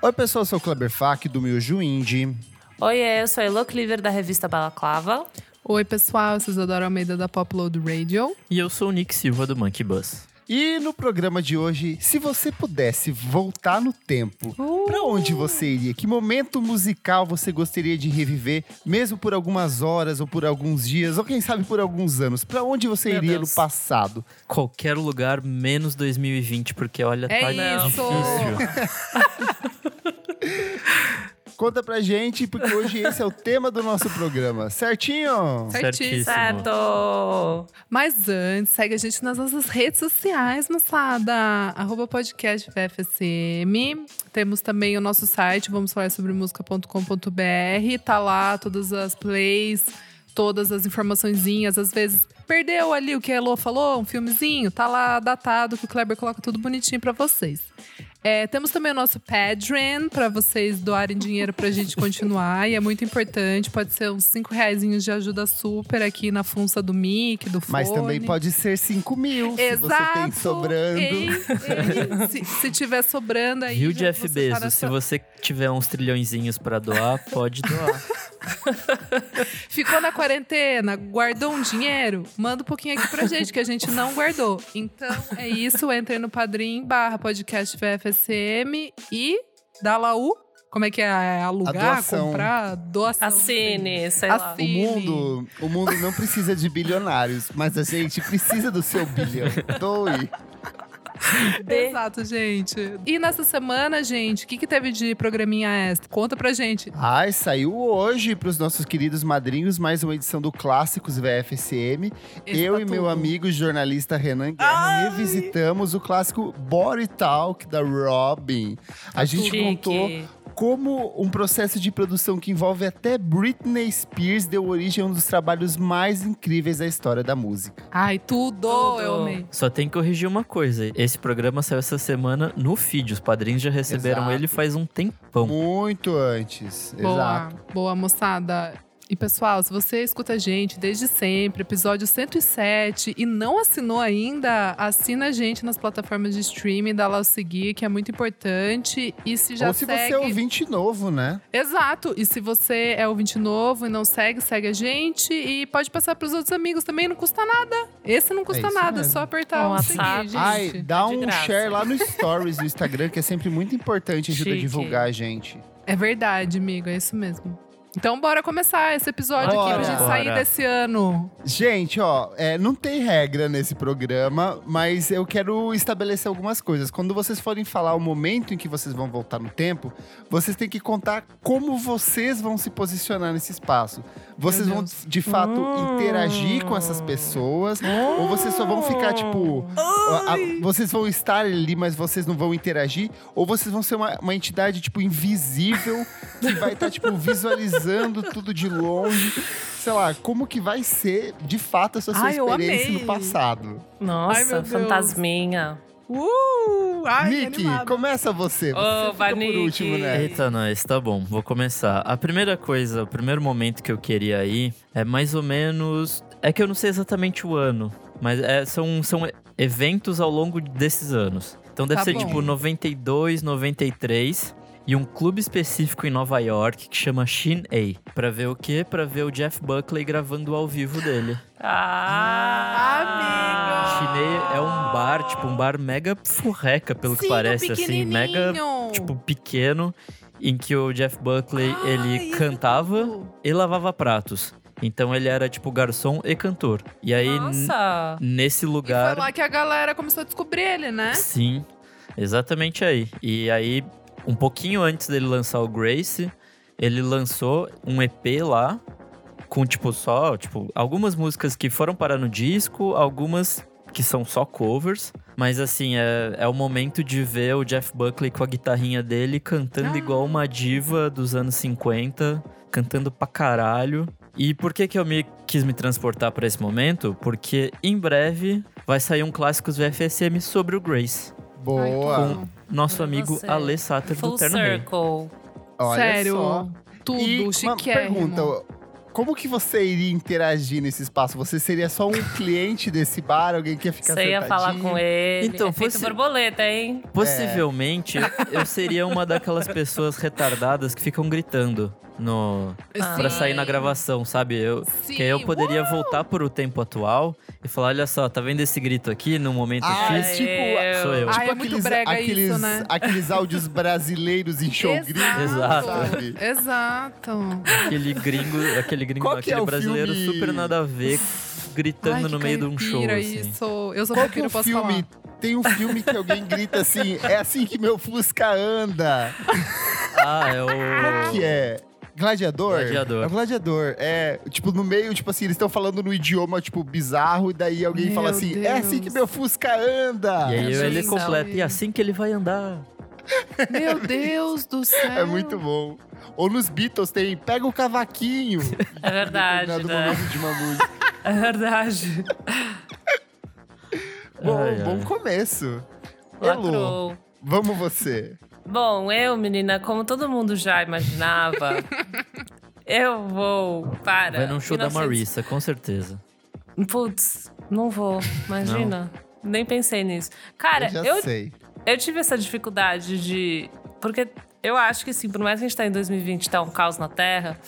Oi, pessoal, eu sou o Kleber Fak, do Miojo Indie. Oi, eu sou a Elo Cleaver, da revista Balaclava. Oi, pessoal, eu sou Isadora Almeida da Popload Radio. E eu sou o Nick Silva do Monkey Bus. E no programa de hoje, se você pudesse voltar no tempo, uh! para onde você iria? Que momento musical você gostaria de reviver, mesmo por algumas horas ou por alguns dias, ou quem sabe por alguns anos? Para onde você Meu iria Deus. no passado? Qualquer lugar menos 2020, porque olha, é tá isso. difícil. Conta pra gente, porque hoje esse é o tema do nosso programa. Certinho? Certíssimo. Certo. Mas antes, segue a gente nas nossas redes sociais, moçada. Arroba podcast VFSM. Temos também o nosso site, vamos falar sobre música.com.br. Tá lá todas as plays, todas as informaçõezinhas. Às vezes perdeu ali o que a Elo falou, um filmezinho, tá lá datado, que o Kleber coloca tudo bonitinho para vocês. É, temos também o nosso Padrim para vocês doarem dinheiro pra gente continuar. e é muito importante. Pode ser uns 5 reais de ajuda super aqui na funça do mic, do fone. Mas também pode ser 5 mil, Exato. se você tem sobrando. Ei, ei. se, se tiver sobrando aí. Viu, Jeff Bezos? Tá se você tiver uns trilhõezinhos para doar, pode doar. Ficou na quarentena, guardou um dinheiro? Manda um pouquinho aqui pra gente, que a gente não guardou. Então é isso, entre no Padrim barra podcast VFSM e lá o como é que é? é alugar, comprar, doação. Assine, sei lá. O mundo, o mundo não precisa de bilionários, mas a gente precisa do seu bilhão. Doe. Exato, gente. E nessa semana, gente, o que, que teve de programinha extra? Conta pra gente. Ai, saiu hoje pros nossos queridos madrinhos mais uma edição do Clássicos VFSM. Esse Eu tá e tudo. meu amigo jornalista Renan Guerra Ai. revisitamos o clássico Body Talk da Robin. A gente Chique. contou como um processo de produção que envolve até Britney Spears deu origem a um dos trabalhos mais incríveis da história da música. Ai, tudo, tudo. eu amei. Só tem que corrigir uma coisa. Esse programa saiu essa semana no feed. Os padrinhos já receberam Exato. ele faz um tempão. Muito antes. Boa, Exato. Boa, moçada. E pessoal, se você escuta a gente desde sempre, episódio 107, e não assinou ainda, assina a gente nas plataformas de streaming, dá lá o seguir, que é muito importante. E se já Ou se segue... você é ouvinte novo, né? Exato. E se você é ouvinte novo e não segue, segue a gente. E pode passar pros outros amigos também, não custa nada. Esse não custa é nada, é só apertar o seguir, gente. Ai, dá um share lá no Stories do Instagram, que é sempre muito importante, ajuda Chique. a divulgar a gente. É verdade, amigo, é isso mesmo. Então bora começar esse episódio bora. aqui pra gente sair desse ano. Gente, ó, é, não tem regra nesse programa, mas eu quero estabelecer algumas coisas. Quando vocês forem falar o momento em que vocês vão voltar no tempo, vocês têm que contar como vocês vão se posicionar nesse espaço. Vocês vão, de fato, hum. interagir com essas pessoas, hum. ou vocês só vão ficar, tipo. A, a, vocês vão estar ali, mas vocês não vão interagir, ou vocês vão ser uma, uma entidade, tipo, invisível, que vai estar, tá, tipo, visualizando analisando tudo de longe. Sei lá, como que vai ser de fato essa sua Ai, experiência no passado? Nossa, Ai, fantasminha. Uh! Ai, Nick, começa você. Você oh, fica por último, né? Eita, nós, tá bom, vou começar. A primeira coisa, o primeiro momento que eu queria ir é mais ou menos. É que eu não sei exatamente o ano, mas é, são, são eventos ao longo desses anos. Então deve tá ser bom. tipo 92, 93 e um clube específico em Nova York que chama Shin A. Pra ver o quê? Pra ver o Jeff Buckley gravando ao vivo dele. Ah, amigo! Shin A é um bar, tipo, um bar mega furreca, pelo Sim, que parece, assim, mega, tipo, pequeno, em que o Jeff Buckley, ah, ele cantava e lavava pratos. Então ele era tipo garçom e cantor. E aí, nesse lugar. E foi lá que a galera começou a descobrir ele, né? Sim, exatamente aí. E aí um pouquinho antes dele lançar o Grace, ele lançou um EP lá com tipo só, tipo, algumas músicas que foram parar no disco, algumas que são só covers, mas assim, é, é o momento de ver o Jeff Buckley com a guitarrinha dele cantando ah. igual uma diva dos anos 50, cantando pra caralho. E por que que eu me quis me transportar para esse momento? Porque em breve vai sair um clássicos VFSM sobre o Grace. Boa. Com nosso amigo você. Ale Satter Full do Terno Circle. Olha Sério, só. tudo, e chiquérrimo. Uma pergunta, como que você iria interagir nesse espaço? Você seria só um cliente desse bar, alguém que ia ficar Você ia falar com ele. Então, Efeito fosse- borboleta, hein? Possivelmente, eu seria uma daquelas pessoas retardadas que ficam gritando no Ah. pra sair na gravação, sabe? Eu, Sim, que aí eu poderia voltar pro tempo atual e falar, olha só, tá vendo esse grito aqui no momento Ah, X? tipo, eu. Sou eu. Ai, é muito brega aqueles, isso, né? aqueles áudios brasileiros em show gringo, Exato. sabe? Exato. Aquele gringo, aquele gringo, Qual é aquele o brasileiro filme? super nada a ver, gritando Ai, no meio de um show, assim. Isso. Eu sou Qual que é posso filme? Tem um filme que alguém grita assim, é assim que meu Fusca anda. Ah, é o... Qual que é? Gladiador? Gladiador. É o gladiador. É, tipo, no meio, tipo assim, eles estão falando no idioma, tipo, bizarro, e daí alguém Meu fala assim, é assim que Deus. meu Fusca anda. E aí ele Deus. completa, e assim que ele vai andar. Meu Deus do céu. É muito bom. Ou nos Beatles tem Pega o Cavaquinho. É verdade, né? momento de uma música. É verdade. Bom, Ai, ai. bom começo. Lacrou. vamos você. Bom, eu, menina, como todo mundo já imaginava, eu vou para. Vai num show da 1900 Marissa, com certeza. Putz, não vou, imagina. Nem pensei nisso. Cara, eu já eu, sei. Eu tive essa dificuldade de. Porque eu acho que, assim, por mais que a gente tá em 2020 e tá um caos na Terra,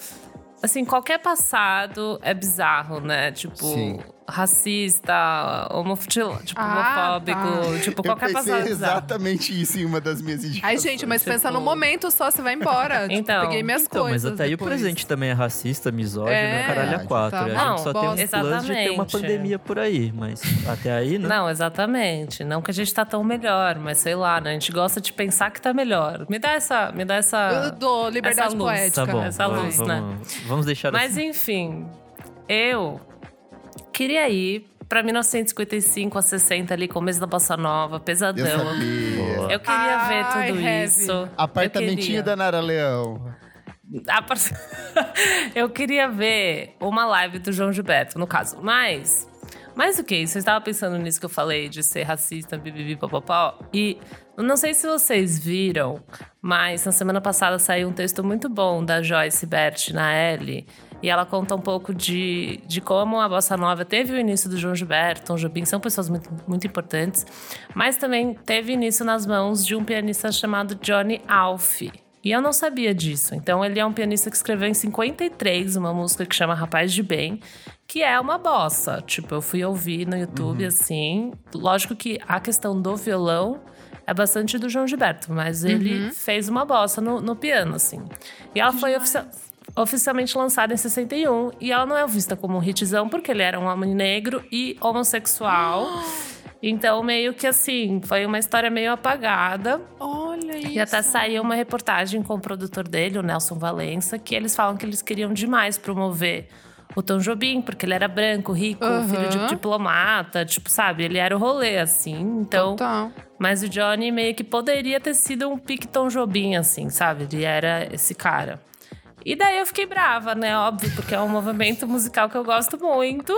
assim, qualquer passado é bizarro, né? Tipo, Sim. Racista, tipo, Ah, homofóbico, tipo, Eu qualquer bizarro. exatamente isso em uma das minhas Ai, indicações. gente, mas Tipo- pensa no momento só, você vai embora. Tipo, Então. peguei minhas Então, mas coisas. até aí o presente também é racista, misógino, É, é, caralho a quatro. tá a gente só tem Não, uns planos de ter uma pandemia por aí, mas até aí, né? Não, exatamente. Não que a gente tá tão melhor, mas sei lá, né? A gente gosta de pensar que tá melhor. Me dá essa. Me dá Eu essa. dou liberdade essa luz. poética. Tá bom, essa vamos, luz, né? vamos, vamos deixar Mas assim. enfim, eu queria ir pra 1955 a 60 ali, começo da Bossa Nova, Eu pesadão. sabia. Boa. Eu queria ver Ai, tudo heavy. isso. Eu Apartamentinho da Nara Leão. Eu queria ver uma live do João Gilberto, no caso. Mas, mais do que isso, eu estava pensando nisso que eu falei de ser racista, bibibi, papapá. E eu não sei se vocês viram, mas na semana passada saiu um texto muito bom da Joyce Bert na L. E ela conta um pouco de, de como a Bossa Nova teve o início do João Gilberto, Tom Jobim, são pessoas muito, muito importantes. Mas também teve início nas mãos de um pianista chamado Johnny Alf. E eu não sabia disso. Então, ele é um pianista que escreveu em 53 uma música que chama Rapaz de Bem, que é uma bossa. Tipo, eu fui ouvir no YouTube assim. Lógico que a questão do violão é bastante do João Gilberto, mas ele fez uma bossa no, no piano, assim. E ela foi ofici- oficialmente lançada em 61 e ela não é vista como um hitzão porque ele era um homem negro e homossexual. Então, meio que assim, foi uma história meio apagada. Olha isso. E até saiu uma reportagem com o produtor dele, o Nelson Valença, que eles falam que eles queriam demais promover o Tom Jobim, porque ele era branco, rico, Aham. filho de diplomata, tipo, sabe? Ele era o rolê, assim. Então. Total. Mas o Johnny meio que poderia ter sido um pique Tom Jobim, assim, sabe? Ele era esse cara. E daí eu fiquei brava, né? Óbvio, porque é um movimento musical que eu gosto muito.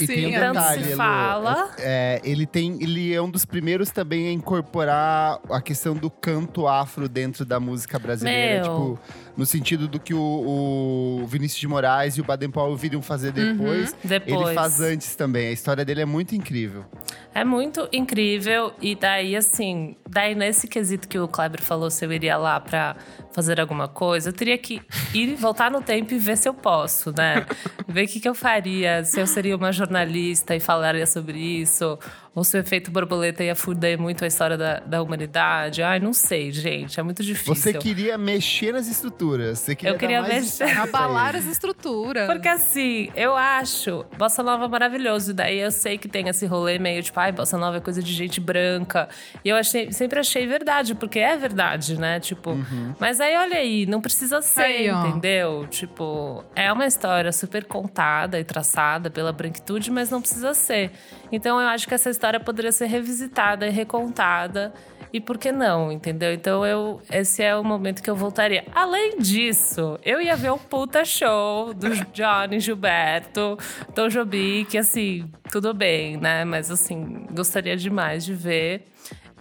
E tem um Sim, tanto detalhe, se fala. é, ele tem, ele é um dos primeiros também a incorporar a questão do canto afro dentro da música brasileira, Meu. tipo, no sentido do que o, o Vinícius de Moraes e o Baden Powell viriam fazer depois, Depois. ele faz antes também. A história dele é muito incrível. É muito incrível. E daí, assim, daí nesse quesito que o Kleber falou, se eu iria lá pra fazer alguma coisa, eu teria que ir, voltar no tempo e ver se eu posso, né? ver o que, que eu faria, se eu seria uma jornalista e falaria sobre isso, ou se o efeito borboleta ia fuder muito a história da, da humanidade. Ai, não sei, gente, é muito difícil. Você queria mexer nas estruturas. Você queria Eu queria dar mais mexer- Abalar as estruturas. Porque assim, eu acho Bossa Nova maravilhoso. Daí eu sei que tem esse rolê meio tipo, ai, Bossa Nova é coisa de gente branca. E eu achei, sempre achei verdade, porque é verdade, né? Tipo, mas aí olha aí, não precisa ser, Aí, entendeu? Tipo, é uma história super contada e traçada pela branquitude, mas não precisa ser. Então eu acho que essa história poderia ser revisitada e recontada. E por que não, entendeu? Então eu esse é o momento que eu voltaria. Além disso, eu ia ver um puta show do Johnny Gilberto, Tom Jobim, que assim, tudo bem, né? Mas assim, gostaria demais de ver.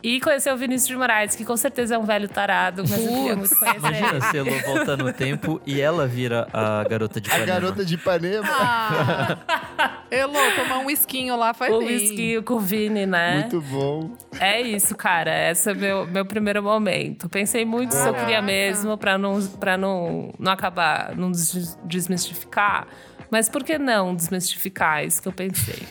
E conhecer o Vinícius de Moraes, que com certeza é um velho tarado, mas eu queria muito conhecer Imagina ele. se a Elô volta no tempo e ela vira a garota de A Ipanema. garota de Ipanema. Ah, Elô, tomar um esquinho lá faz O bem. whisky com o Vini, né? Muito bom. É isso, cara. Esse é meu, meu primeiro momento. Pensei muito se eu queria Caraca. mesmo, pra não, pra não, não acabar, não des- desmistificar. Mas por que não desmistificar? É Isso que eu pensei.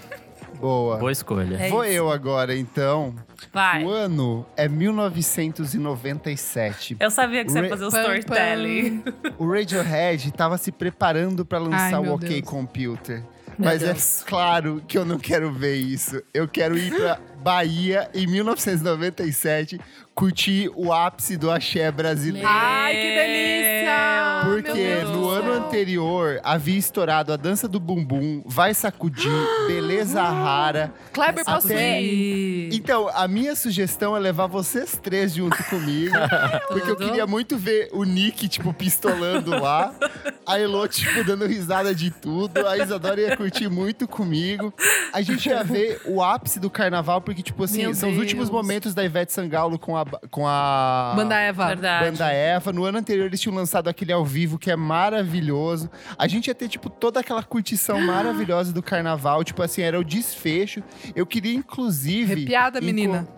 Boa. Boa escolha. É Vou isso. eu agora, então. Vai. O ano é 1997. Eu sabia que você ia Re- fazer o storytelling. O Radiohead estava se preparando para lançar Ai, o OK Deus. Computer. Mas é claro que eu não quero ver isso. Eu quero ir pra Bahia em 1997 curtir o ápice do axé brasileiro. Ai, que delícia! Porque no ano anterior havia estourado a dança do bumbum, vai sacudir, beleza rara. Kleber, posso Até-. Então, a minha sugestão é levar vocês três junto comigo. porque eu queria muito ver o Nick, tipo, pistolando lá. A Elo, tipo, dando risada de tudo. A Isadora ia curtir muito comigo. A gente ia ver o ápice do carnaval, porque, tipo assim, Meu são os últimos Deus. momentos da Ivete Sangalo com a, com a Banda Eva. Verdade. Banda Eva. No ano anterior eles tinham lançado aquele ao vivo que é maravilhoso. A gente ia ter, tipo, toda aquela curtição maravilhosa do carnaval. Tipo assim, era o desfecho. Eu queria, inclusive. Arrepiada, enco- menina.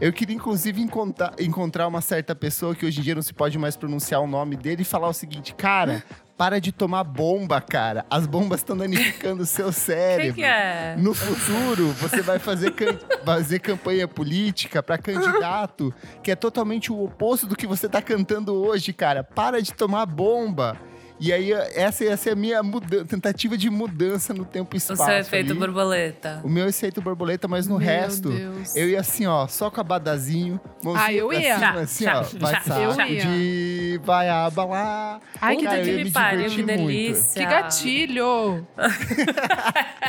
Eu queria, inclusive, encontrar, encontrar uma certa pessoa que hoje em dia não se pode mais pronunciar o nome dele e falar o seguinte, cara. Para de tomar bomba, cara. As bombas estão danificando o seu cérebro. que, que é? No futuro, você vai fazer, can- fazer campanha política pra candidato que é totalmente o oposto do que você tá cantando hoje, cara. Para de tomar bomba. E aí, essa ia ser a minha tentativa de mudança no tempo e O espaço. seu efeito ali. borboleta. O meu efeito borboleta, mas no Meu resto, Deus. eu ia assim, ó, só com abadazinho, mãozinha Ah, eu ia. cima, Já, assim, já, ó, vai já, eu sacudir, vai abalar. Ai, que Puta Cara, eu que ia me pariu, que muito. delícia. Que gatilho!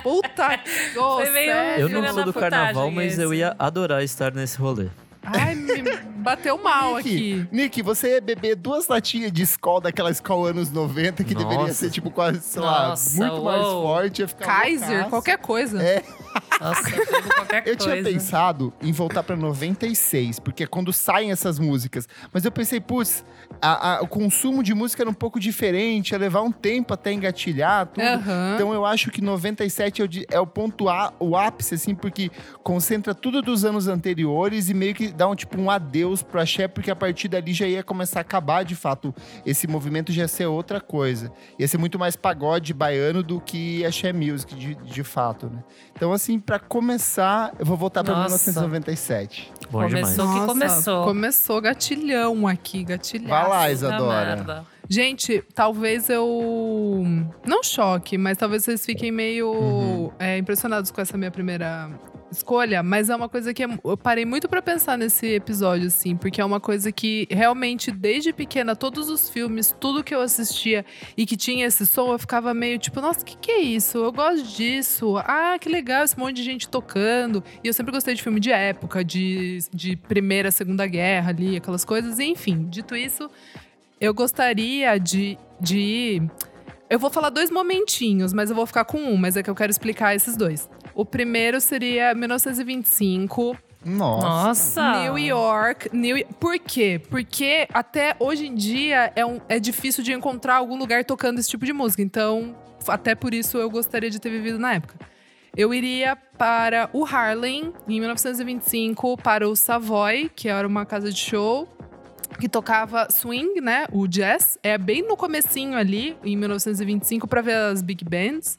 Puta que? Eu não sou do carnaval, mas eu esse. ia adorar estar nesse rolê. Ai, me bateu mal aqui. Nick, Nick, você ia beber duas latinhas de Skol daquela Skol anos 90, que deveria Nossa. ser, tipo, quase, sei lá, Nossa, muito mais uou. forte. Ia ficar Kaiser, loucaço. qualquer coisa. É. Nossa, eu bebo qualquer Eu coisa. tinha pensado em voltar pra 96, porque é quando saem essas músicas. Mas eu pensei, putz, a- a- o consumo de música era um pouco diferente, ia levar um tempo até engatilhar tudo. Aham. Então eu acho que 97 é o, é o ponto A, o ápice, assim, porque concentra tudo dos anos anteriores e meio que dá um tipo um adeus pro axé, porque a partir dali já ia começar a acabar de fato. Esse movimento já ia ser outra coisa. Ia ser muito mais pagode baiano do que axé music, de, de fato, né? Então, assim, pra começar, eu vou voltar pra Nossa. 1997. Bom Começou. demais. que começou. Começou gatilhão aqui, gatilhão. Vai lá, Isadora. Gente, talvez eu. Não choque, mas talvez vocês fiquem meio Uhum. é, impressionados com essa minha primeira escolha. Mas é uma coisa que é- eu parei muito pra pensar nesse episódio, assim, porque é uma coisa que realmente, desde pequena, todos os filmes, tudo que eu assistia e que tinha esse som, eu ficava meio tipo, nossa, o que, que é isso? Eu gosto disso. Ah, que legal esse monte de gente tocando. E eu sempre gostei de filme de época, de, de Primeira, Segunda Guerra ali, aquelas coisas. E, enfim, dito isso, eu gostaria de, de. Eu vou falar dois momentinhos, mas eu vou ficar com um, mas é que eu quero explicar esses dois. O primeiro seria 1925, Nossa. Nossa. New York. New... Por quê? Porque até hoje em dia é, um- é difícil de encontrar algum lugar tocando esse tipo de música. Então, até por isso eu gostaria de ter vivido na época. Eu iria para o Harlem, em 1925, para o Savoy, que era uma casa de show que tocava swing, né? O jazz. É bem no comecinho ali, em 1925, para ver as big bands.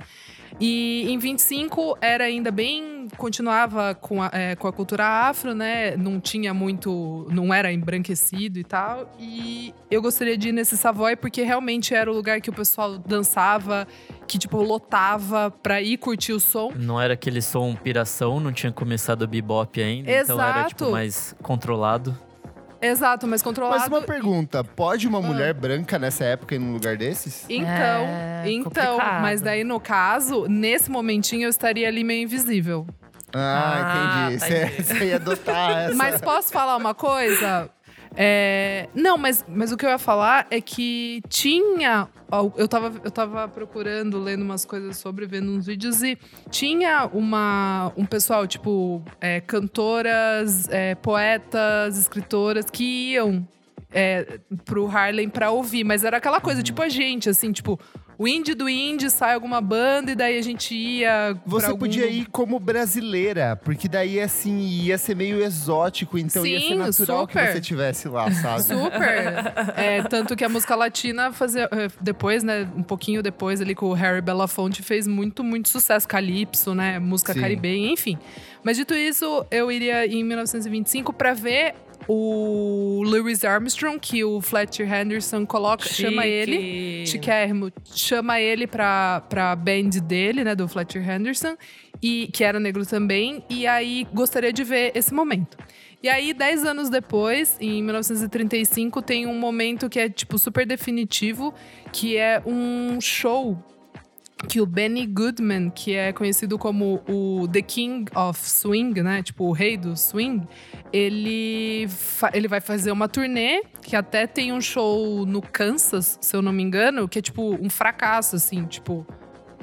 E em 25 era ainda bem. continuava com a, é, com a cultura afro, né? Não tinha muito. não era embranquecido e tal. E eu gostaria de ir nesse Savoy porque realmente era o lugar que o pessoal dançava, que tipo lotava pra ir curtir o som. Não era aquele som piração, não tinha começado o bebop ainda, então era tipo Exato. mais controlado. Exato, mas controlado. Mas uma pergunta, pode uma mulher branca nessa época ir num lugar desses? Então, É, então, complicado. mas daí no caso, nesse momentinho eu estaria ali meio invisível. Ah, Ah, entendi. tá, Você entendi. você ia adotar essa. Mas posso falar uma coisa? É, não, mas, mas o que eu ia falar é que tinha. Eu tava, eu tava procurando, lendo umas coisas sobre, vendo uns vídeos, e tinha uma, um pessoal, tipo, é, cantoras, é, poetas, escritoras que iam é, pro Harlem pra ouvir, mas era aquela coisa, tipo a gente, assim, tipo, o indie do indie sai alguma banda e daí a gente ia. Você algum podia ir como brasileira, porque daí, assim, ia ser meio exótico, então ia ser Sim, natural que super. você tivesse lá, sabe? Super. É, tanto que a música latina fazia. é, Depois, né? Um pouquinho depois, ali com o Harry Belafonte, fez muito, muito sucesso. Calypso, né? Música Sim. caribenha, enfim. Mas dito isso, eu iria em 1925 pra ver o Louis Armstrong, que o Fletcher Henderson coloca, chama ele. Chiquérrimo, chama ele pra, pra band dele, né, do Fletcher Henderson, e que era negro também, e aí gostaria de ver esse momento. E aí, dez anos depois, em 1935, tem um momento que é, tipo, super definitivo, que é um show que o Benny Goodman, que é conhecido como o The King of Swing, né? Tipo, o rei do swing, ele, ele vai fazer uma turnê, que até tem um show no Kansas, se eu não me engano, que é tipo um fracasso, assim, tipo,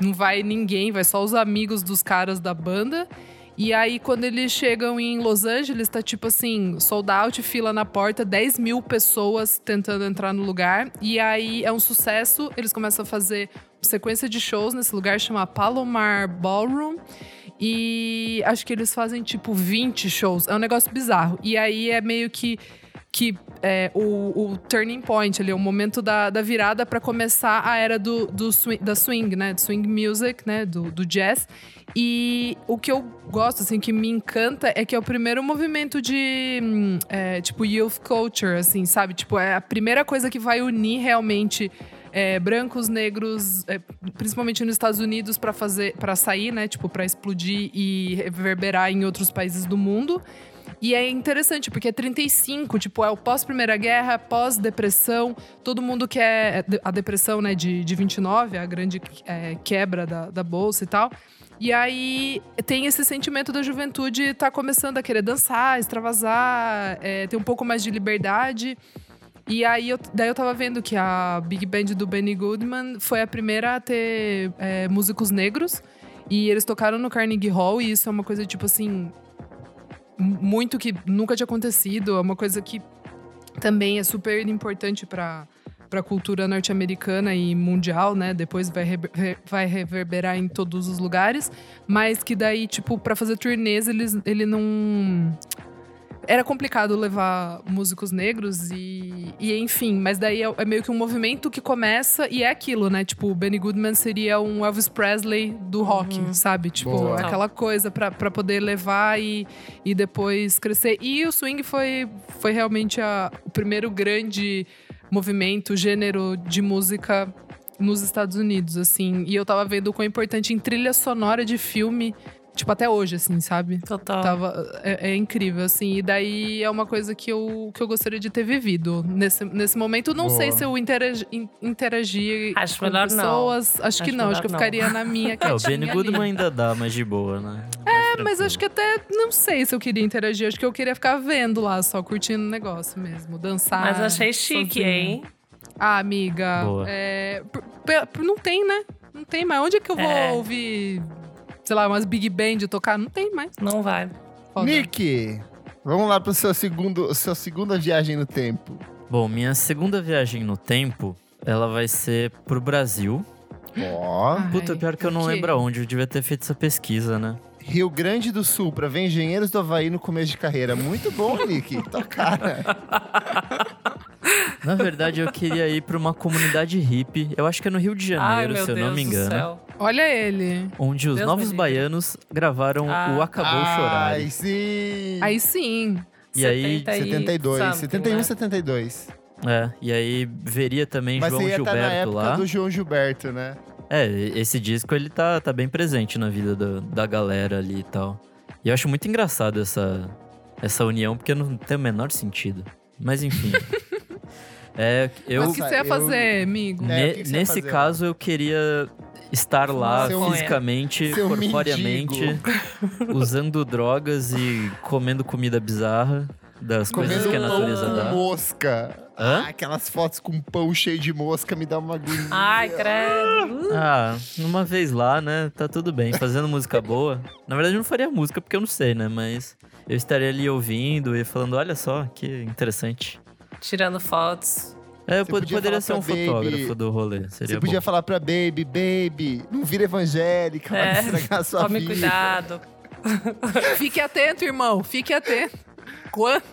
não vai ninguém, vai só os amigos dos caras da banda. E aí, quando eles chegam em Los Angeles, tá tipo assim, sold out, fila na porta, 10 mil pessoas tentando entrar no lugar. E aí é um sucesso, eles começam a fazer sequência de shows nesse lugar, chama Palomar Ballroom. E acho que eles fazem tipo 20 shows. É um negócio bizarro. E aí é meio que que é o, o turning point ali, o momento da, da virada para começar a era do, do swing, da swing, né? Do swing music, né? Do, do jazz. E o que eu gosto, assim, que me encanta é que é o primeiro movimento de, é, tipo, youth culture, assim, sabe? Tipo, é a primeira coisa que vai unir realmente é, brancos, negros, é, principalmente nos Estados Unidos, para fazer, para sair, né? Tipo, para explodir e reverberar em outros países do mundo. E é interessante, porque é 35, tipo, é o pós-Primeira Guerra, pós-depressão, todo mundo quer a depressão, né, de, de 29, a grande é, quebra da, da bolsa e tal. E aí tem esse sentimento da juventude tá começando a querer dançar, extravasar, é, ter um pouco mais de liberdade. E aí, eu, daí eu tava vendo que a Big Band do Benny Goodman foi a primeira a ter é, músicos negros. E eles tocaram no Carnegie Hall, e isso é uma coisa, tipo assim, muito que nunca tinha acontecido. É uma coisa que também é super importante para para a cultura norte-americana e mundial, né? Depois vai, rever- re- vai reverberar em todos os lugares, mas que daí, tipo, para fazer turnês, eles, ele não era complicado levar músicos negros e, e enfim, mas daí é, é meio que um movimento que começa e é aquilo, né? Tipo, o Benny Goodman seria um Elvis Presley do rock, sabe? Tipo, Boa. aquela coisa pra pra poder levar e, e depois crescer. E o swing foi, foi realmente a- o primeiro grande movimento, gênero de música nos Estados Unidos, assim. E eu tava vendo o quão importante em trilha sonora de filme, tipo, até hoje, assim, sabe? Total. Tava, é, é incrível, assim. E daí é uma coisa que eu, que eu gostaria de ter vivido nesse, nesse momento. Não Boa. sei se eu interagi, in- interagir Acho com melhor não. pessoas. Acho, que Acho não, acho que eu não. ficaria na minha É, o Benny ali. Goodman ainda dá, mas de boa, né? É, mas acho que até não sei se eu queria interagir. Acho que eu queria ficar vendo lá, só curtindo o negócio mesmo. Dançar. Mas achei chique, sozinha. hein? Ah, amiga. Boa. é, não tem, né? Não tem mais. Onde é que eu vou É. ouvir, sei lá, umas big band tocar? Não tem mais. Não vai. Foda. Nick, vamos lá pro seu segundo, sua segunda viagem no tempo. Bom, minha segunda viagem no tempo, ela vai ser pro Brasil. Ó, Ai, Puta, pior que eu não lembro aonde, eu devia ter feito essa pesquisa, né? Rio Grande do Sul, pra ver engenheiros do Havaí no começo de carreira. Muito bom, Nick. Tua cara. Na verdade, eu queria ir pra uma comunidade hippie, eu acho que é no Rio de Ai, Janeiro, meu se eu Deus não me do engano. céu. Olha ele. Onde os Deus Novos. Baianos gravaram Ah, o Acabou Chorar. Ai, sim. Aí sim. E aí, 72, something, 71, né? 72. É, e aí veria também Mas João você ia estar na Gilberto época lá. do João Gilberto, né? É, esse disco ele tá, tá bem presente na vida do- da galera ali e tal. E eu acho muito engraçado essa, essa união, porque não tem o menor sentido. Mas enfim. é, eu, Mas o que você ia eu- fazer, amigo? É, ne- o que que nesse fazer? caso, eu queria estar lá Seu- fisicamente, seu corporeamente, usando drogas e comendo comida bizarra. das coisas Comendo que a pão natureza com dá. mosca. Hã? Ah, aquelas fotos com pão cheio de mosca me dá uma agonia. Ai, credo. Ah, uma vez lá, né? Tá tudo bem. Fazendo música boa. Na verdade, eu não faria música porque eu não sei, né? Mas eu estaria ali ouvindo e falando: olha só, que interessante. Tirando fotos. É, eu pod- poderia falar ser um Baby- fotógrafo do rolê. Seria Você podia bom. falar pra Baby, Baby, não vira evangélica, É, vai estragar a sua Tome vida. cuidado. Fique atento, irmão. Fique atento. Quando?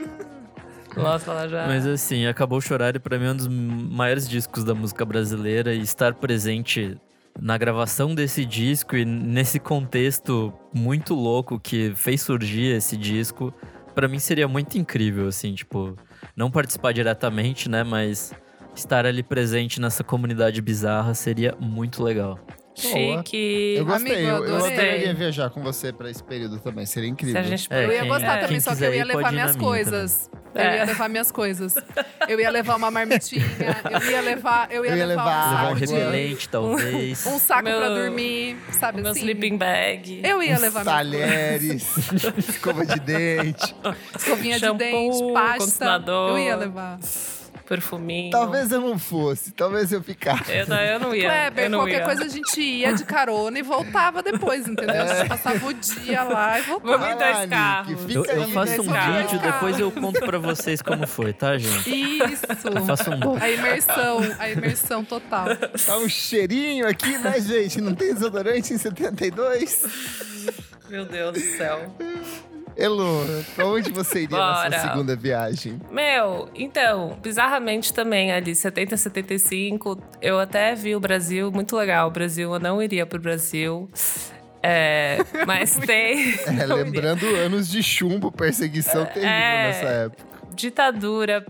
Nossa, ela já. Mas assim, Acabou Chorar pra mim é um dos maiores discos da música brasileira e estar presente na gravação desse disco e nesse contexto muito louco que fez surgir esse disco, pra mim seria muito incrível, assim, tipo, não participar diretamente, né, mas estar ali presente nessa comunidade bizarra seria muito legal. Chique. Eu gostei, Amigo, eu, eu adoraria viajar com você pra esse período também, seria Se incrível. a gente É, Eu ia gostar é, também, só que eu ia levar minhas minha coisas. Eu É. ia levar minhas coisas. Eu ia levar uma marmitinha, eu ia levar, eu ia, Eu ia levar, levar um um repelente, talvez. um saco Meu- pra dormir, sabe Meu assim? sleeping bag. Eu ia Uns levar minhas talheres, escova de dente. escovinha Shampoo, de dente, pasta. Eu ia levar. Perfuminho. Talvez eu não fosse, talvez eu ficasse. Eu não, eu não ia. Kleber, eu não qualquer ia. coisa a gente ia de carona e voltava depois, entendeu? A gente passava o dia lá e voltava. Vamos em Vai lá, dois Nick, carros. fica Eu, eu aí, faço um vídeo, depois eu conto pra vocês como foi, tá, gente? Isso. Eu faço um. A imersão, a imersão total. Tá um cheirinho aqui, né, gente? Não tem desodorante em 72? Meu Deus do céu. Pra onde você iria Bora. nessa segunda viagem? Meu, então, bizarramente também, ali, 70, 75, eu até vi o Brasil, muito legal. O Brasil, eu não iria pro Brasil. É, mas tem. É, não iria. lembrando anos de chumbo, perseguição terrível É. nessa época. ditadura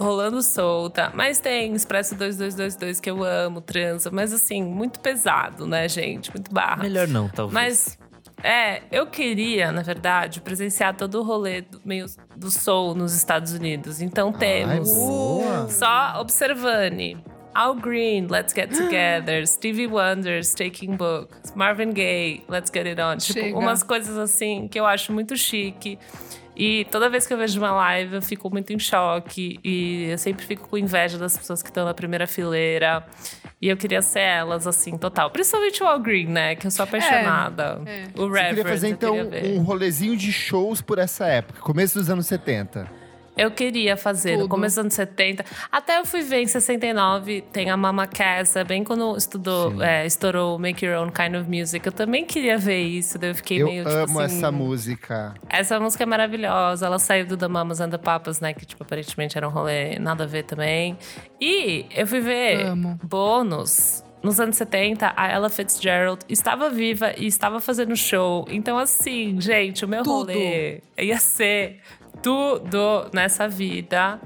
rolando solta. Mas tem Expresso 2222 que eu amo, transa. Mas assim, muito pesado, né, gente? Muito barra. Melhor não, talvez. Mas, é, eu queria, na verdade, presenciar todo o rolê do, meio do soul nos Estados Unidos. Então temos, Ai, boa. só observando, Al Green, Let's Get Together, Stevie Wonder's Taking Book, Marvin Gaye, Let's Get It On. Tipo, Chega. umas coisas assim que eu acho muito chique. E toda vez que eu vejo uma live, eu fico muito em choque. E eu sempre fico com inveja das pessoas que estão na primeira fileira. E eu queria ser elas, assim, total. Principalmente o Al Green, né? Que eu sou apaixonada. é. O Você Reverend, queria fazer, eu então, queria um rolezinho de shows por essa época, começo dos anos 70. Eu queria fazer no Tudo. começo dos anos 70. Até eu fui ver em 69, tem a Mama Cass, é bem quando estudou, é, estourou Make Your Own Kind of Music. Eu também queria ver isso, daí eu fiquei Eu meio tipo amo assim, essa música. Essa música é maravilhosa. Ela saiu do The Mamas and the Papas, né? Que, tipo, aparentemente era um rolê nada a ver também. E eu fui ver Amo. bônus. Nos anos 70, a Ella Fitzgerald estava viva e estava fazendo show. Então, assim, gente, o meu Tudo. rolê ia ser tudo nessa vida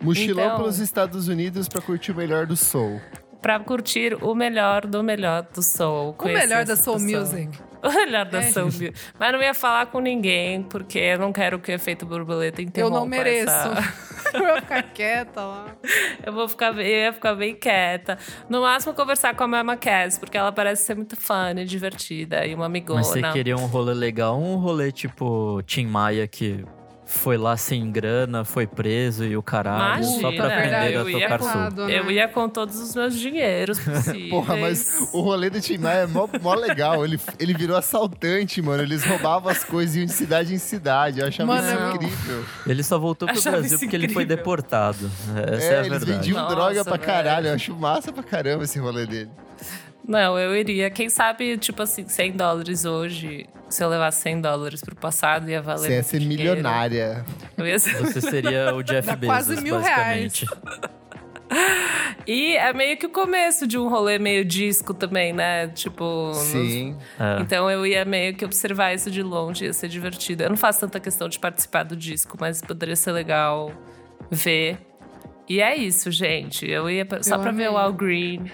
Mochilou Então- pelos Estados Unidos pra curtir o melhor do soul. pra curtir o melhor do melhor do soul. O melhor da Soul. Music. O melhor da É. Soul Music. Mas não ia falar com ninguém, porque eu não quero que o efeito borboleta Eu interrompa não mereço. essa- eu vou ficar quieta lá. Eu vou ficar, eu ia ficar bem quieta. No máximo, conversar com a Mama Cass, porque ela parece ser muito fã e divertida e uma amigona. Mas você queria um rolê legal, um rolê tipo Tim Maia que foi lá sem grana, foi preso e o caralho, só Imagina, pra aprender eu a ia tocar com- sul. Eu ia com todos os meus dinheiros possíveis. Porra, mas o rolê do Tim Maia é mó, mó legal. Ele, ele virou assaltante, mano. Eles roubavam as coisas e iam de cidade em cidade. Eu achava Mano, isso não. incrível. Ele só voltou pro Achava Brasil porque ele foi deportado. Essa é, é, a eles verdade. vendiam Nossa, droga pra velho. caralho. Eu acho massa pra caramba esse rolê dele. Não, eu iria. Quem sabe, tipo assim, 100 dólares hoje, se eu levasse 100 dólares pro passado, ia valer. Você ia ser dinheiro. milionária. Eu ia ser- Você seria o Jeff Dá Bezos, quase mil basicamente. E é meio que o começo de um rolê meio disco também, né? Tipo. nos- Sim. É. Então eu ia meio que observar isso de longe, ia ser divertido. Eu não faço tanta questão de participar do disco, mas poderia ser legal ver. E é isso, gente. Eu ia pra- só Eu pra ver o. Al Green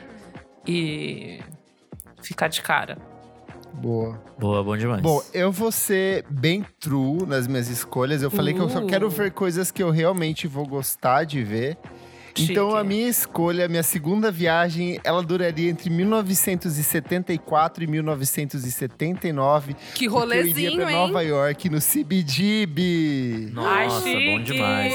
e ficar de cara. Boa. Boa, bom demais. Bom, eu vou ser bem true nas minhas escolhas. Eu falei que eu só Uh. quero ver coisas que eu realmente vou gostar de ver. Então a minha escolha, a minha segunda viagem, ela duraria entre 1974 e 1979. Que porque eu iria rolezinho, pra hein? Nova York no CBGB. Ai, Nossa, bom chique. demais.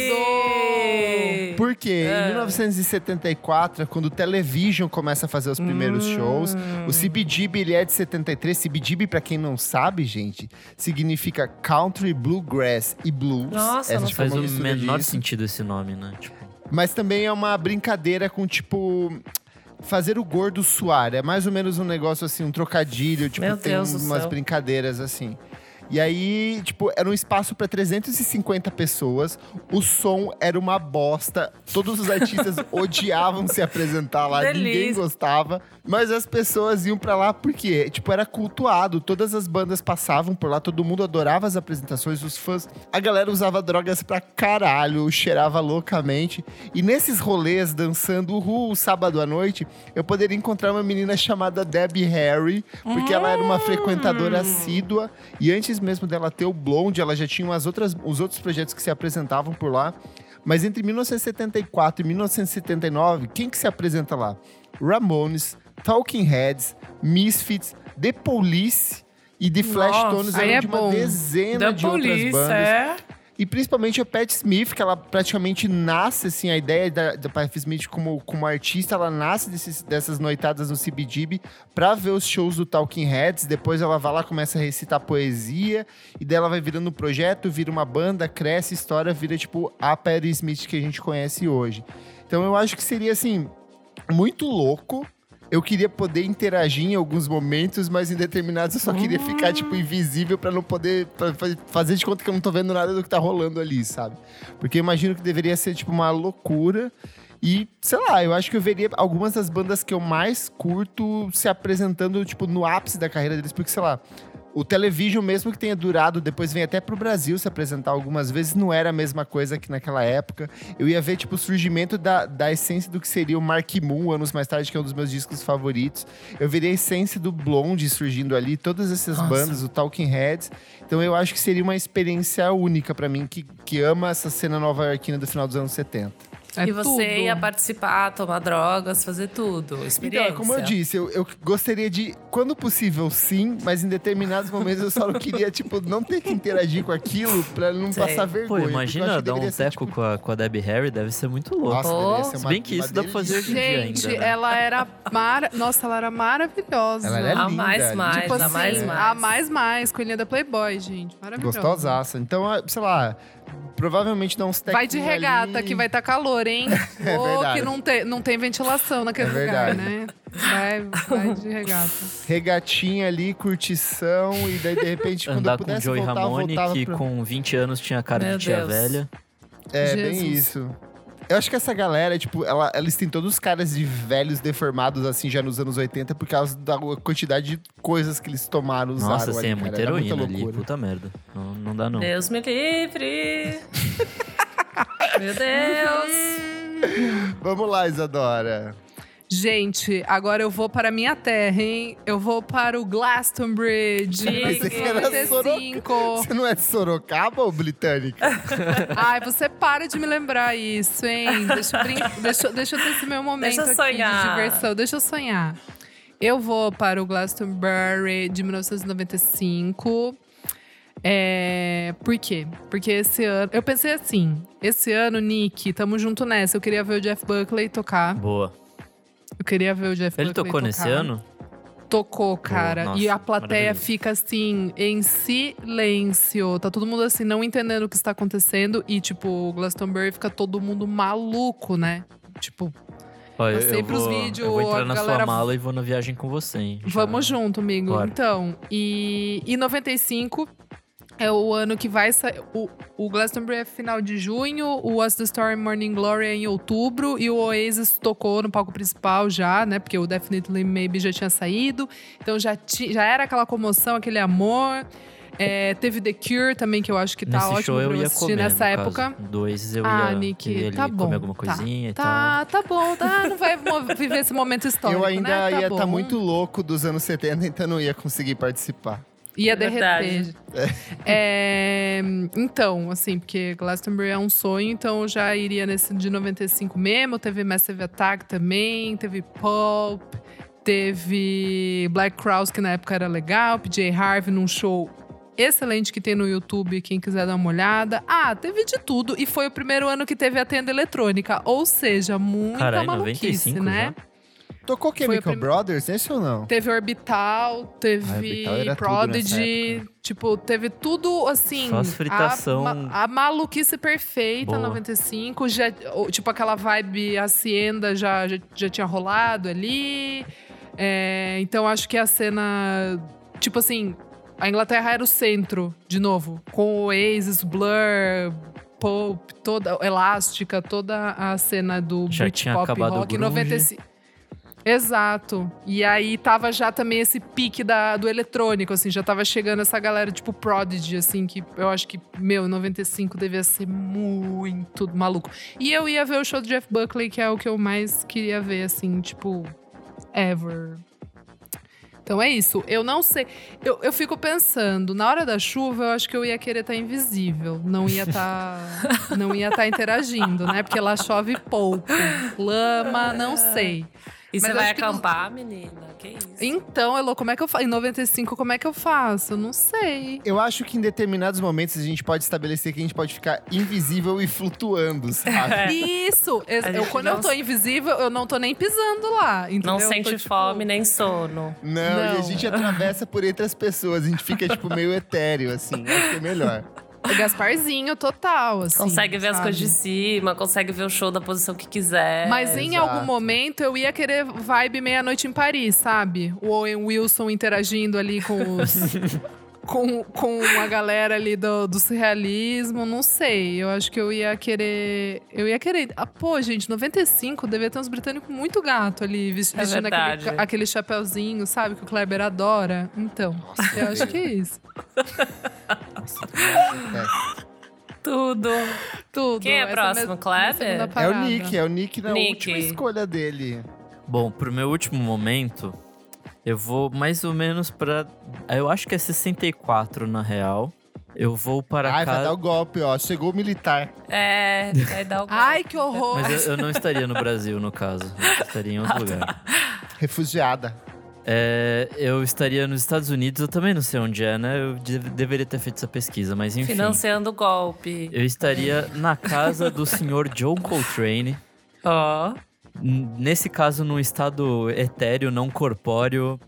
Por quê? É. Em 1974, quando o Television começa a fazer os primeiros Hum. shows, o CBGB ele é de 73. CBGB, pra quem não sabe, gente, significa Country Bluegrass e Blues. Nossa, Essa não tipo, Faz o menor disso. sentido esse nome, né? Tipo, Mas também é uma brincadeira com, tipo, fazer o gordo suar. É mais ou menos um negócio assim, um trocadilho. Tipo, Meu tem Deus umas brincadeiras assim. E aí, tipo, era um espaço para 350 pessoas. O som era uma bosta. Todos os artistas odiavam se apresentar lá, ninguém Delícia. gostava. Mas as pessoas iam pra lá porque, tipo, era cultuado. Todas as bandas passavam por lá, todo mundo adorava as apresentações, os fãs. A galera usava drogas pra caralho, cheirava loucamente. E nesses rolês, dançando uhul, sábado à noite, eu poderia encontrar uma menina chamada Debbie Harry, porque ela era uma frequentadora assídua. E antes mesmo dela ter o Blonde, ela já tinha umas outras, os outros projetos que se apresentavam por lá. Mas entre 1974 e 1979, quem que se apresenta lá? Ramones, Talking Heads, Misfits, The Police e The Flashtones aí eram é de uma bom. dezena Da de outras polícia, bandas. é. E principalmente a Pat Smith, que ela praticamente nasce, assim, a ideia da, da Pat Smith como, como artista, ela nasce desses, dessas noitadas no CBGB pra ver os shows do Talking Heads. Depois ela vai lá, começa a recitar poesia, e daí ela vai virando um projeto, vira uma banda, cresce, história, vira tipo a Pat Smith que a gente conhece hoje. Então eu acho que seria, assim, muito louco. Eu queria poder interagir em alguns momentos, mas em determinados eu só queria ficar, tipo, invisível pra não poder pra fa- fazer de conta que eu não tô vendo nada do que tá rolando ali, sabe? Porque eu imagino que deveria ser, tipo, uma loucura. E, sei lá, eu acho que eu veria algumas das bandas que eu mais curto se apresentando, tipo, no ápice da carreira deles, porque, sei lá. O Television, mesmo que tenha durado, depois vem até pro Brasil se apresentar algumas vezes, não era a mesma coisa que naquela época. Eu ia ver, tipo, o surgimento da, da essência do que seria o Mark Moon, anos mais tarde, que é um dos meus discos favoritos. Eu veria a essência do Blonde surgindo ali, todas essas Nossa. bandas, o Talking Heads. Então eu acho que seria uma experiência única pra mim, que, que ama essa cena nova-iorquina do final dos anos 70. É e você tudo. ia participar, tomar drogas, fazer tudo. Então, Experiência. é como eu disse, eu, eu gostaria de, quando possível, sim, mas em determinados momentos eu só não queria, tipo, não ter que interagir com aquilo pra não Sei. passar pô, vergonha. eu imagina dar um ser, teco tipo, com, a, com a Debbie Harry, deve ser muito louco. Nossa, Oh. deveria ser Se uma, bem que isso dá pra fazer hoje em dia Gente, né? ela era mara... Nossa, ela era maravilhosa. Ela era A linda, mais, mais, Tipo a assim, mais, mais. a mais mais, coelhinha da Playboy, gente. Maravilhosa. Gostosaça. Então, ah, sei lá, provavelmente dá uns Vai de regata, ali. que vai estar calor, hein? É Ou verdade. que não tem, não tem ventilação naquele É lugar, né? Vai, vai de regata. Regatinha ali, curtição, e daí, de repente, quando Andar eu com pudesse Joey voltar, Ramone, voltava que pro... com 20 anos tinha cara Meu de tia Deus. velha. É, bem Jesus. isso. Eu acho que essa galera, tipo, ela, eles têm todos os caras de velhos deformados, assim, já nos anos 80, por causa da quantidade de coisas que eles tomaram, usaram Nossa, ali, sim, é cara. muita Era heroína ali. loucura. Puta merda. Não, não dá, não. Deus me livre. Meu Deus. Vamos lá, Isadora. Gente, agora eu vou para a minha terra, hein? Eu vou para o Glastonbury de quer 95. Você não é Sorocaba ou britânica? Ai, você para de me lembrar isso, hein? Deixa eu, brin... deixa, deixa eu ter esse meu momento Deixa eu aqui sonhar. de diversão. Deixa eu sonhar. Eu vou para o Glastonbury de 1995. É... Por quê? Porque esse ano. Eu pensei assim: esse ano, Nick, tamo junto nessa. Eu queria ver o Jeff Buckley tocar. Boa. Eu queria ver o Jeff Ele Buckley tocou tocar. nesse ano? Tocou, cara. nossa, e a plateia fica assim, em silêncio. Tá todo mundo assim, não entendendo o que está acontecendo. E, tipo, o Glastonbury fica todo mundo maluco, né? Tipo, Ó, eu, Eu eu pros vou, vídeos, eu vou entrar na galera- sua mala e vou na viagem com você, hein? Já- vamos junto, amigo. Bora. Então, e, e 95 é o ano que vai sair. O, o Glastonbury é final de junho, o What's the Story Morning Glory é em outubro, e o Oasis tocou no palco principal já, né? Porque o Definitely Maybe já tinha saído. Então já, ti, já era aquela comoção, aquele amor. É, teve The Cure também, que eu acho que tá Nesse ótimo show pra eu ia assistir comer, nessa no época. Caso. Do Oasis eu Ah, ia, Nick, tá bom. comer alguma tá, coisinha e tal. tá, tá bom, tá. Não vai viver esse momento histórico. eu ainda né? Tá ia estar bom. muito louco dos anos 70, então não ia conseguir participar. Ia Verdade. derreter. É, então, assim, porque Glastonbury é um sonho, então eu já iria nesse de 95 mesmo. Teve Massive Attack também, teve Pulp, teve Black Crowes, que na época era legal, PJ Harvey num show excelente que tem no YouTube, quem quiser dar uma olhada. Ah, teve de tudo. E foi o primeiro ano que teve a tenda eletrônica. Ou seja, muita Caralho, maluquice, 95 né? já? Tocou Chemical prim- Brothers, esse ou não? Teve Orbital, teve Ah, Orbital Prodigy, tipo, teve tudo assim. Só as fritação. A, a maluquice perfeita, Boa. 95. Já, o- tipo, aquela vibe Hacienda já, já, já tinha rolado ali. É, então, acho que a cena. Tipo assim, a Inglaterra era o centro, de novo. Com o Oasis, Blur. Pulp, toda elástica, toda a cena do Já tinha acabado o rock em grunge. 95. Exato. E aí tava já também esse pique da, do eletrônico, assim, já tava chegando essa galera tipo Prodigy, assim, que eu acho que, meu, 95 devia ser muito maluco. E eu ia ver o show do Jeff Buckley, que é o que eu mais queria ver, assim, tipo, ever. Então é isso. Eu não sei. Eu, eu fico pensando, na hora da chuva, eu acho que eu ia querer estar invisível. Não ia estar. não ia estar interagindo, né? Porque lá chove pouco. Lama, não sei. E Mas você vai acho que acampar, menina? Que isso? Então, Elô, como é que eu faço? Em 95, como é que eu faço? Eu não sei. Eu acho que em determinados momentos a gente pode estabelecer que a gente pode ficar invisível e flutuando, sabe? Isso! Eu, quando não eu tô invisível, eu não tô nem pisando lá. Entendeu? Não Eu tô, sente tipo, fome nem sono. Não, e a Não. gente atravessa por entre as pessoas. A gente fica, tipo, meio etéreo, assim. Acho que é melhor. É Gasparzinho total, assim. Consegue ver as sabe? coisas de cima, consegue ver o show da posição que quiser. Mas em exato. algum momento eu ia querer vibe meia-noite em Paris, sabe? O Owen Wilson interagindo ali com os. com, com a galera ali do, do surrealismo, não sei. Eu acho que eu ia querer. Eu ia querer. Ah, pô, gente, 95 devia ter uns britânicos muito gato ali, É vestindo aquele, ca- aquele chapéuzinho, sabe? Que o Kleber adora. Então, eu acho que é isso. Tudo. Tudo. Quem é Essa próximo, minha- Kleber? É o parada. Nick, é o Nick na Nick. última escolha dele. Bom, pro meu último momento, eu vou mais ou menos pra. Eu acho que é 64 na real. Eu vou para Ai, vai dar o golpe, ó. Chegou o militar. É, vai dar o Ai, que horror! Mas eu, eu não estaria no Brasil, no caso. Eu estaria em outro lugar. Refugiada. É, eu estaria nos Estados Unidos, eu também não sei onde é, né? Eu de- deveria ter feito essa pesquisa, mas enfim. Financiando o golpe. Eu estaria na casa do senhor John Coltrane. Ó. n- Nesse caso, num estado etéreo, não corpóreo,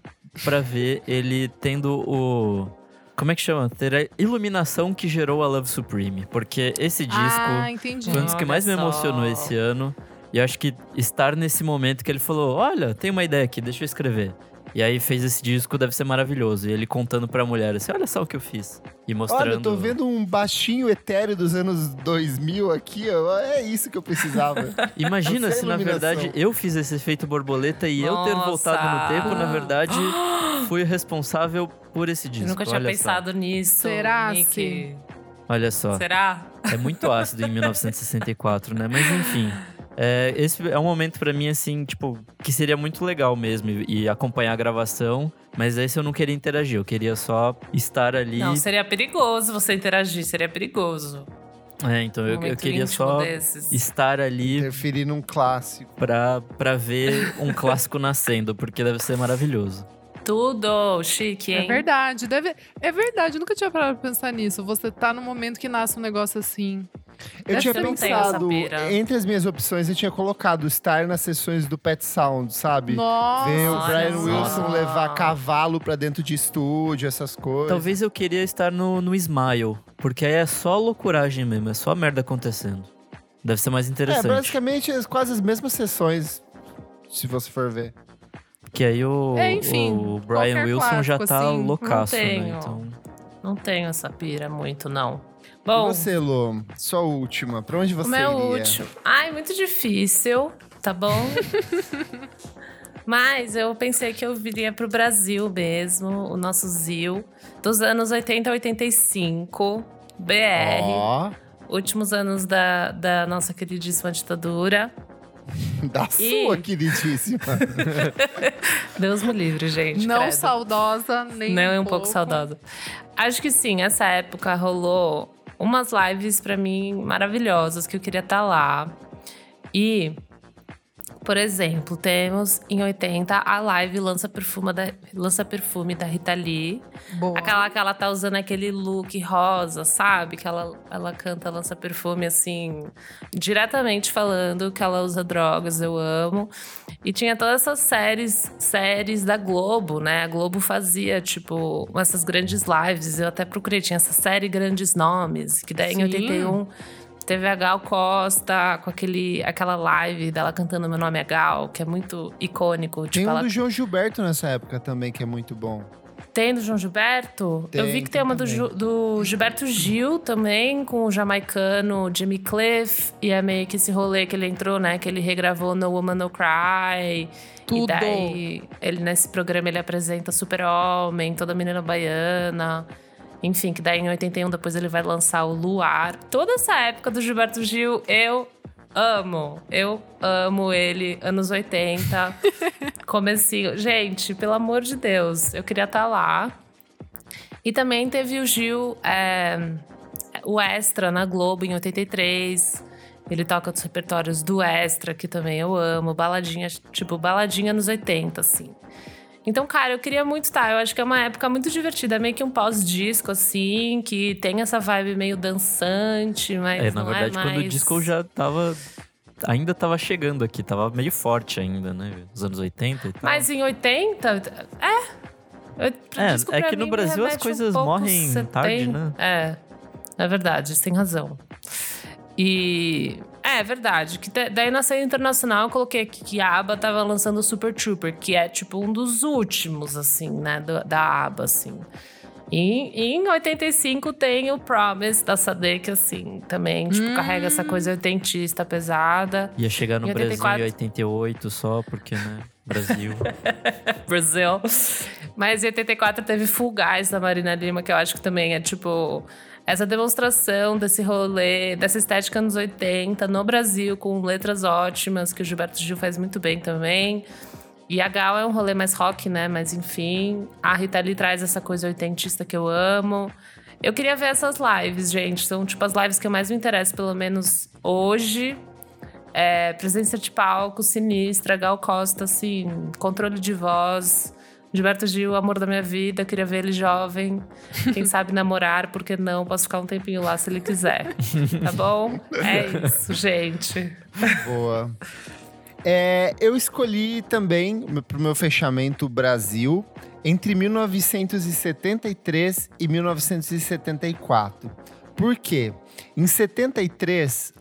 pra ver ele tendo o. Como é que chama? Ter a iluminação que gerou a Love Supreme. Porque esse disco Ah, foi um dos que mais me emocionou esse ano. E eu acho que estar nesse momento que ele falou: Olha, tem uma ideia aqui, deixa eu escrever. E aí fez esse disco, deve ser maravilhoso. E ele contando pra mulher assim: Olha só o que eu fiz. E mostrando. Olha, eu tô vendo um baixinho etéreo dos anos 2000 aqui, ó. É isso que eu precisava. Imagina se na verdade eu fiz esse efeito borboleta e eu ter Nossa. voltado no tempo, na verdade, fui responsável por esse disco. Eu nunca tinha Olha pensado nisso. Será, Nick. Só. Olha só. Será? É muito ácido em 1964, né? Mas enfim. É, esse é um momento pra mim, assim, tipo, que seria muito legal mesmo e, e acompanhar a gravação. Mas esse eu não queria interagir, eu queria só estar ali. Não, seria perigoso você interagir, seria perigoso. É, então Um eu, eu queria só desses. estar ali Interferir num clássico. pra, pra ver um clássico nascendo, porque deve ser maravilhoso. Tudo chique, hein? É verdade, deve. É verdade, eu nunca tinha parado pra pensar nisso. Você tá no momento que nasce um negócio assim. Eu tinha pensado, entre as minhas opções, eu tinha colocado estar nas sessões do Pet Sound, sabe? Nossa! Ver o Brian. Wilson levar cavalo pra dentro de estúdio, essas coisas. Talvez eu queria estar no, no Smile, porque aí é só loucuragem mesmo, é só merda acontecendo. Deve ser mais É, interessante. basicamente as- quase as mesmas sessões, se você for ver. Porque aí o, É, enfim, o Brian Wilson já clássico, tá assim, não loucaço, né? Então, Não tenho essa pira muito, não. E Bom, você, Lô? Sua última. Pra onde você o meu iria? último. Ai, muito difícil, tá bom? Mas eu pensei que eu viria pro Brasil mesmo, o nosso Zil, dos anos 80 a 85, BR. Ó, últimos anos da, da nossa queridíssima ditadura. Da E- sua, queridíssima. Deus me livre, gente. Não credo. saudosa, nem Não é um pouco saudosa. Acho que sim, essa época rolou umas lives pra mim maravilhosas que eu queria estar lá. E, por exemplo, temos em 80 a live Lança Perfume da, Lança Perfume da Rita Lee. Boa. Aquela que ela tá usando aquele look rosa, sabe? Que ela, ela canta Lança Perfume assim, diretamente falando que ela usa drogas, eu amo. E tinha todas essas séries, séries da Globo, né? A Globo fazia, tipo, essas grandes lives. Eu até procurei, tinha essa série Grandes Nomes, que daí Sim. em 81 teve a Gal Costa com aquele, aquela live dela cantando Meu Nome é Gal, que é muito icônico. Tem tipo, um ela do João Gilberto nessa época também, que é muito bom. tem do João Gilberto? eu Tem, vi que tem tem uma do. Ju- do Gilberto Gil também, com o jamaicano Jimmy Cliff. E é meio que esse rolê que ele entrou, né? Que ele regravou No Woman No Cry. Tudo. E daí, ele, nesse programa, ele apresenta Super Homem, Toda Menina Baiana. Enfim, que daí em 81 depois ele vai lançar o Luar. Toda essa época do Gilberto Gil, eu amo. Eu amo ele, anos 80. Comecinho. Gente, pelo amor de Deus, eu queria estar lá. E também teve o Gil, é, o Extra na Globo em 83. Ele toca os repertórios do Extra, que também eu amo. Baladinha, tipo, baladinha nos 80, assim. Então, cara, eu queria muito estar. Eu acho que é uma época muito divertida. É meio que um pós-disco, assim, que tem essa vibe meio dançante, mas É, na não verdade, é quando o mais... disco já tava. Ainda tava chegando aqui, tava meio forte ainda, né? Nos anos 80 e tal. Mas em 80, é. Eu- É, é que no Brasil as um coisas pouco morrem tarde, né? É, é verdade, você tem razão. E é verdade, que daí na cena internacional eu coloquei aqui que a ABBA tava lançando o Super Trooper, que é tipo um dos últimos, assim, né, do- da ABBA, assim. E, e em 85 tem o Promise da Sade, que assim, também, tipo, carrega essa coisa oitentista pesada. Ia chegar no Em Brasil 84. em 88 só, porque, né? Brasil. Brasil. Mas em 84 teve Full Guys da Marina Lima, que eu acho que também é tipo essa demonstração desse rolê, dessa estética anos 80 no Brasil, com letras ótimas, que o Gilberto Gil faz muito bem também. E a Gal é um rolê mais rock, né? Mas enfim, a Rita Lee traz essa coisa oitentista que eu amo. Eu queria ver essas lives, gente. São tipo as lives que eu mais me interesso, pelo menos hoje. É, presença de palco sinistra, Gal Costa, assim, controle de voz. Gilberto Gil, amor da minha vida, queria ver ele jovem. Quem sabe namorar, por que não? Posso ficar um tempinho lá se ele quiser. Tá bom? É isso, gente. Boa. É, eu escolhi também para o meu fechamento Brasil entre 1973 e 1974. Por quê? Em 73,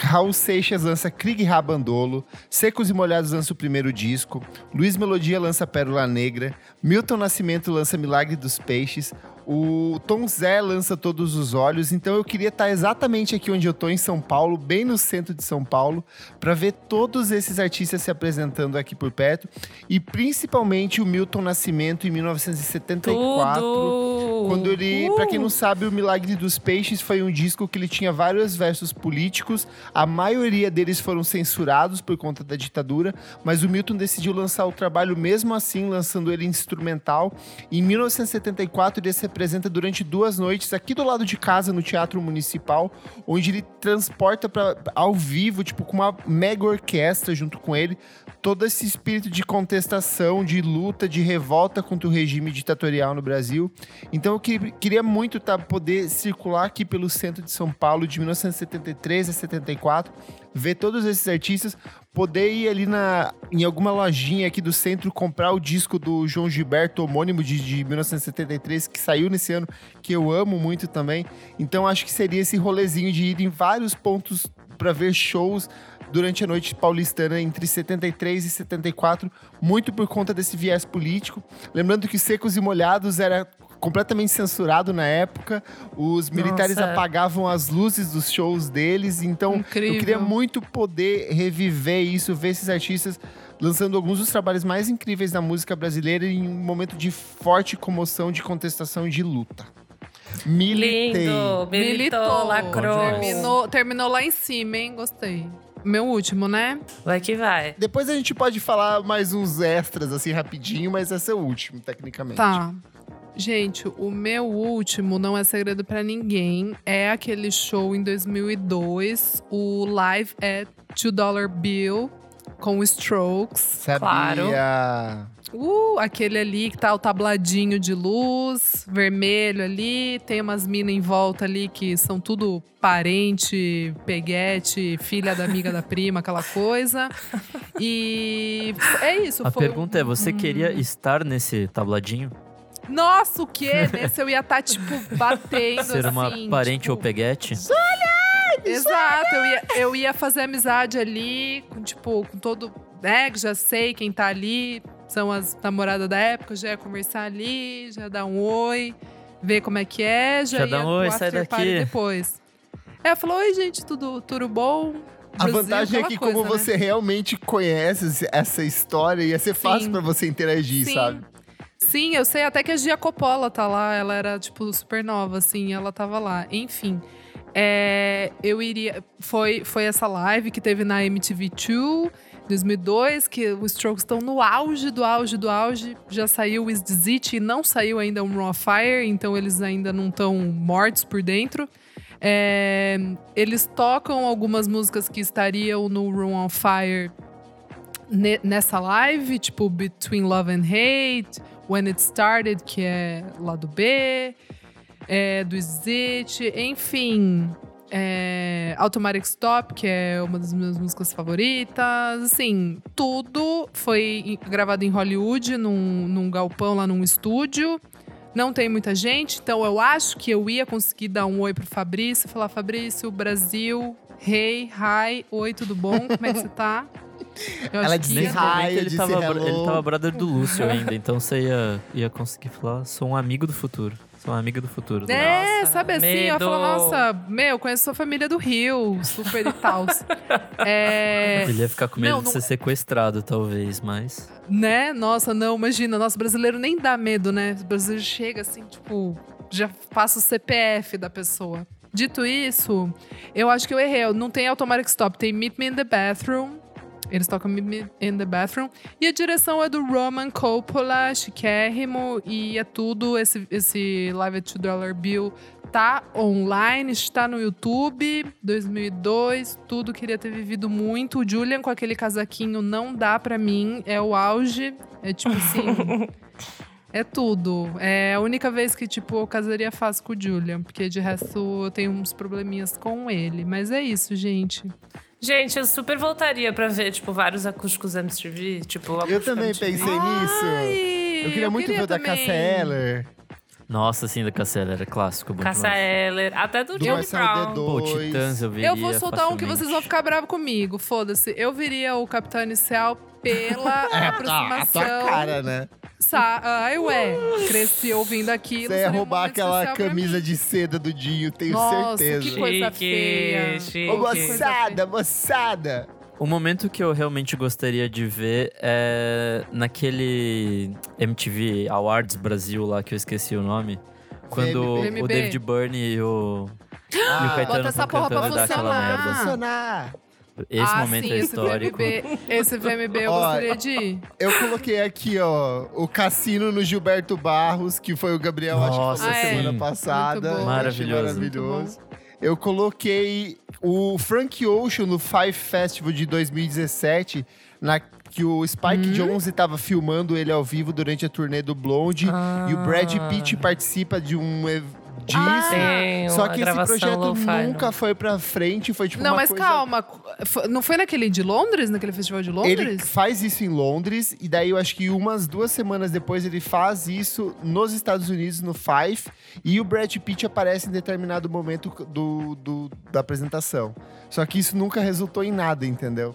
Raul Seixas lança Krieg Rabandolo, Secos e Molhados lança o primeiro disco, Luiz Melodia lança Pérola Negra, Milton Nascimento lança Milagre dos Peixes, o Tom Zé lança Todos os Olhos, então eu queria estar exatamente aqui onde eu tô, em São Paulo, bem no centro de São Paulo, para ver todos esses artistas se apresentando aqui por perto, e principalmente o Milton Nascimento em 1974. Tudo! Quando ele, pra quem não sabe, o Milagre dos Peixes foi um disco que ele tinha vários versos políticos. A maioria deles foram censurados por conta da ditadura, mas o Milton decidiu lançar o trabalho mesmo assim, lançando ele instrumental. Em 1974 ele se apresenta durante duas noites aqui do lado de casa no Teatro Municipal, onde ele transporta para ao vivo, tipo com uma mega orquestra junto com ele, todo esse espírito de contestação, de luta, de revolta contra o regime ditatorial no Brasil. Então eu que- queria muito tá, poder circular aqui pelo centro de São Paulo de 1973 a 74, ver todos esses artistas, poder ir ali na, em alguma lojinha aqui do centro comprar o disco do João Gilberto, homônimo de, de 1973, que saiu nesse ano, que eu amo muito também. Então acho que seria esse rolezinho de ir em vários pontos para ver shows durante a noite paulistana entre 73 e 74, muito por conta desse viés político. Lembrando que Secos e Molhados era completamente censurado na época, os militares Nossa. apagavam as luzes dos shows deles, então Incrível. eu queria muito poder reviver isso, ver esses artistas lançando alguns dos trabalhos mais incríveis da música brasileira em um momento de forte comoção, de contestação e de luta. Militei. Lindo! Militou, lacrou. Terminou, terminou lá em cima, hein? Gostei. meu último, né? Vai que vai. Depois a gente pode falar mais uns extras, assim, rapidinho, mas esse é o último, tecnicamente. Tá. Gente, o meu último não é segredo pra ninguém. É aquele show em 2002, o Live at Two Dollar Bill com Strokes. Sabia? Claro. Uh, aquele ali que tá o tabladinho de luz, vermelho ali, tem umas minas em volta ali que são tudo parente, peguete, filha da amiga da prima, aquela coisa. E é isso. A foi pergunta é: você um- queria estar nesse tabladinho? Nossa, o quê? Nesse eu ia estar, tipo, batendo Ser uma assim, parente tipo, ou peguete? Exato, eu ia, eu ia fazer amizade ali, com, tipo, com todo. Né, que já sei quem tá ali, são as namoradas da época, já ia conversar ali, já ia dar um oi, ver como é que é, já, Já ia dá um oi, sai daqui. depois. Ela falou: Oi, gente, tudo, tudo bom? A Brasil, vantagem é que, coisa, como né? você realmente conhece essa história, ia ser fácil pra você interagir, Sim. sabe? Sim, eu sei até que a Gia Coppola tá lá. Ela era, tipo, super nova, assim, ela tava lá. Enfim. é, eu iria. Foi, foi essa live que teve na MTV2 2002, que os Strokes estão no auge do auge do auge. Já saiu o Is It e não saiu ainda um Raw Fire, então eles ainda não estão mortos por dentro. É, eles tocam algumas músicas que estariam no Room on Fire ne- nessa live, tipo Between Love and Hate, When It Started, que é lado B, é, do Zit, enfim. É, Automatic Stop, que é uma das minhas músicas favoritas. Assim, tudo foi gravado em Hollywood, num, num galpão lá num estúdio. Não tem muita gente, então eu acho que eu ia conseguir dar um oi pro Fabrício falar: Fabrício, Brasil, hey, hi, oi, tudo bom? Como é que você tá? Eu Ela acho que disse Nesse hi, ele disse tava, hello. ele tava brother do Lúcio ainda, então você ia, ia conseguir falar, sou um amigo do futuro. Sou um amigo do futuro. do É, Nossa, sabe assim? Eu medo. falo, nossa, meu, conheço sua família do Rio, super e tal. é, Ele ia ficar com medo Não, de não- ser sequestrado, talvez, mas. né? Nossa, não, imagina, nosso brasileiro nem dá medo, né? O brasileiro chega assim, tipo, já passa o CPF da pessoa. Dito isso, eu acho que eu errei. Não tem Automatic Stop, tem Meet Me in the Bathroom. Eles tocam Meet Me in the Bathroom. E a direção é do Roman Coppola, chiquérrimo. E é tudo, esse, esse Live at Two Dollar Bill tá online, está no YouTube, 2002, tudo queria ter vivido muito. O Julian com aquele casaquinho não dá pra mim, é o auge, é tipo assim, é tudo. É a única vez que tipo eu casaria fácil com o Julian, porque de resto eu tenho uns probleminhas com ele, mas é isso, gente. Gente, eu super voltaria pra ver, tipo, vários acústicos MTV. Tipo, Eu também MTV. pensei nisso. Ai, Eu queria muito ver o da. Cassia Eller, Nossa, sim, da Cassela era clássico. Cassia. Eller, até do, do Johnny Marcelo Brown. Pô, D2. Titãs eu viria Eu vou soltar um que facilmente. vocês vão ficar bravos comigo, foda-se. Eu viria o Capitão Inicial pela É, aproximação. a tua cara, né? Sa Ai, ué, cresci ouvindo aquilo. Você ia roubar aquela camisa de seda do Dinho, tenho Nossa, certeza. que coisa Chique, feia. chique. Ô, moçada, moçada! O momento que eu realmente gostaria de ver é naquele MTV Awards Brasil lá, que eu esqueci o nome. Quando VMB. o David Byrne e o, e o Ah, Caetano bota essa porra pra funcionar. merda. funcionar. Esse ah, momento sim, é esse histórico. VMB, esse VMB eu Ó, gostaria de ir. Eu coloquei aqui, ó, o cassino no Gilberto Barros, que foi o Gabriel, acho que Nossa, foi na Ah, é. semana sim. passada. Muito bom. Maravilhoso. Maravilhoso. Eu coloquei o Frank Ocean no Five Festival de 2017, na, que o Spike Hum? Jonze estava filmando ele ao vivo durante a turnê do Blonde. E o Brad Pitt participa de um disso. Tem Só que esse projeto nunca foi pra frente, foi tipo Não, uma mas coisa... calma. Não foi naquele de Londres? Naquele festival de Londres? Ele faz isso em Londres, e daí eu acho que umas duas semanas depois ele faz isso nos Estados Unidos, no Five, e o Brad Pitt aparece em determinado momento do, do- da apresentação. Só que isso nunca resultou em nada, entendeu?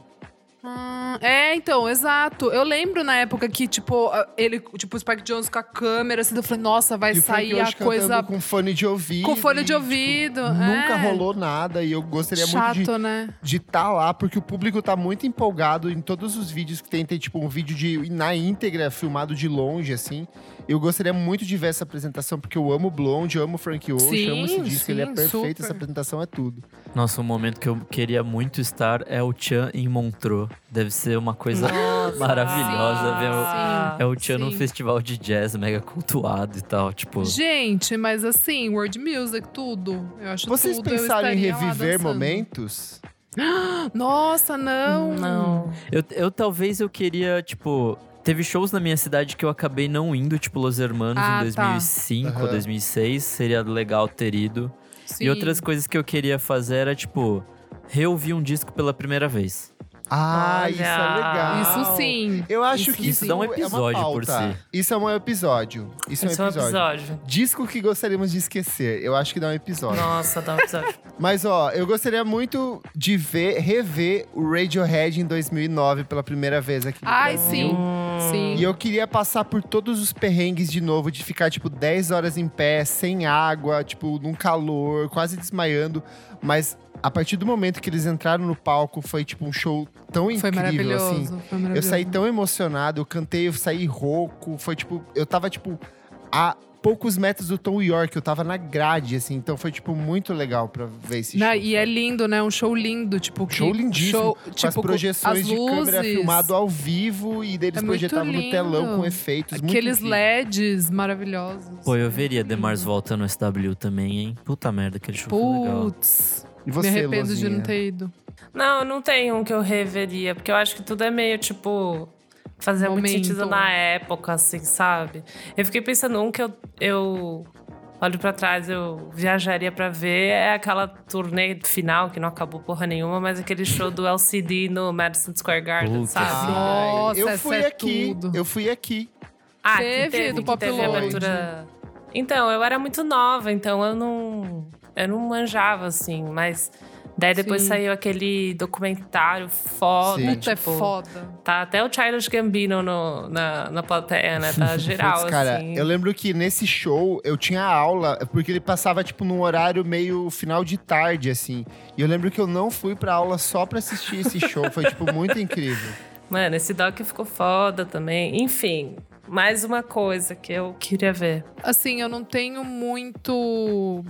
Ah, é, então, exato. Eu lembro na época que, tipo, ele, tipo, o Spike Jones com a câmera, assim, eu falei, nossa, vai E sair a coisa com fone de ouvido. com fone e, de tipo, ouvido. Nunca é. rolou nada, e eu gostaria Chato, muito de né? de estar lá, porque o público tá muito empolgado em todos os vídeos que tem, tem tipo um vídeo de na íntegra, filmado de longe, assim. Eu gostaria muito de ver essa apresentação, porque eu amo Blonde, eu amo Frank Ocean, Sim, amo esse disco, ele é sim, perfeito, super. essa apresentação é tudo. Nossa, um momento que eu queria muito estar é o Chan em Montreux. Deve ser uma coisa Nossa. maravilhosa ver o- É o Chan num Sim. festival de jazz mega cultuado e tal, tipo... Gente, mas assim, world music, tudo. Eu acho Vocês tudo. eu pensaram em reviver momentos? Nossa, não. Não. Eu, eu talvez eu queria, tipo... Teve shows na minha cidade que eu acabei não indo, tipo Los Hermanos Ah, em tá. 2005 ou Aham. 2006. Seria legal ter ido. Sim. E outras coisas que eu queria fazer era, tipo, reouvir um disco pela primeira vez. Ah, Olha. isso é legal. Isso sim. Eu acho Isso que Isso isso dá um é uma episódio por pauta. si. Isso é um episódio. Isso, Esse é um episódio. Disco que gostaríamos de esquecer. Eu acho que dá um episódio. Nossa, dá um episódio. Mas ó, eu gostaria muito de ver, rever o Radiohead em 2009 pela primeira vez aqui no Ai, Brasil. sim. Sim. E eu queria passar por todos os perrengues de novo, de ficar, tipo, 10 horas em pé, sem água, tipo, num calor, quase desmaiando. Mas a partir do momento que eles entraram no palco, foi, tipo, um show tão Foi incrível, maravilhoso. assim. Foi Eu maravilhoso. saí tão emocionado, eu cantei, eu saí rouco. Foi, tipo, eu tava, tipo, a poucos metros do Tom York, eu tava na grade, assim. Então foi, tipo, muito legal pra ver esse Não, show. e é lindo, né? Um show lindo, tipo. que- Show lindíssimo, Show, com tipo, as projeções as de câmera luzes, filmado ao vivo e deles É muito projetavam no telão lindo. com efeitos. muito Aqueles. LEDs maravilhosos. Pô, eu veria The Mars Lindo. volta no SW também, hein? Puta merda, aquele show foi legal. Putz, E você, me arrependo de Lozinha? não ter ido. Não, não tem um que eu reveria, porque eu acho que tudo é meio tipo. Fazia muito Momento. sentido na época, assim, sabe? Eu fiquei pensando, um que eu, eu olho pra trás, eu viajaria pra ver, é aquela turnê final, que não acabou porra nenhuma, mas aquele show do LCD no Madison Square Garden, Puta, sabe? Nossa, eu fui é aqui, tudo. eu fui aqui. Ah, Teve, que teve, do que Pop teve abertura. Então, eu era muito nova, então eu não. Eu não manjava, assim, mas. Daí depois Sim. saiu aquele documentário foda. Sim. É tipo, foda. Tá até o Childish Gambino no, na, na plateia, né? Tá geral, Putz, cara, assim. eu lembro que nesse show eu tinha aula, porque ele passava, tipo, num horário meio final de tarde, assim. E eu lembro que eu não fui pra aula só pra assistir esse show. Foi, tipo, muito incrível. Mano, esse doc ficou foda também. Enfim, mais uma coisa que eu queria ver. Assim, eu não tenho muito.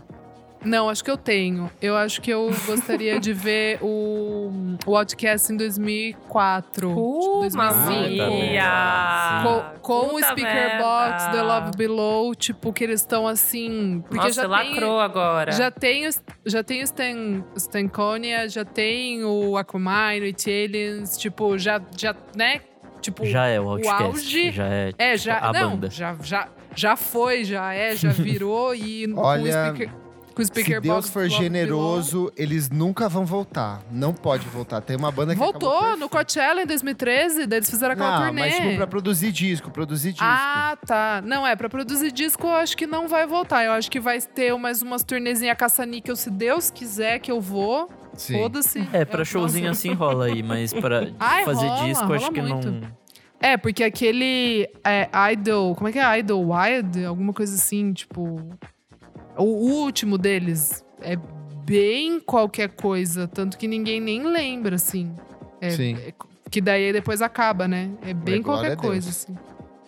Não, acho que eu tenho. Eu acho que eu gostaria de ver o, o Outcast em 2004. Uh, tipo, 2005. mamia! Com, com o Speaker merda. Box, The Love Below, tipo, que eles estão assim. Porque Nossa, já lacrou tem, agora. já tem, o- já tem o Stan, Stankonia, já tem o Aquamine, o Aliens, tipo, já, já, né? Tipo, Já é o Outcast. auge- Já é, é, tipo, já, a não, banda. já, já, já foi, já é, já virou e o Olha, o speaker Se Deus box for generoso, eles nunca vão voltar. Não pode voltar. Tem uma banda que Voltou no Coachella em 2013, daí eles fizeram aquela Não, turnê. mas tipo, pra produzir disco, produzir disco. Ah, tá. Não, é, pra produzir disco eu acho que não vai voltar. Eu acho que vai ter mais umas turnezinhas caça-níquel, se Deus quiser que eu vou. Sim. Foda-se. É, pra Eu- showzinho assim rola aí, mas pra Ai, fazer rola, disco, rola acho que muito. não. É, porque aquele é, Idol. Como é que é? Idol Wild? Alguma coisa assim, tipo. O último deles é bem qualquer coisa, tanto que ninguém nem lembra, assim. É, Sim. é- que daí depois acaba, né? É bem qualquer coisa, assim.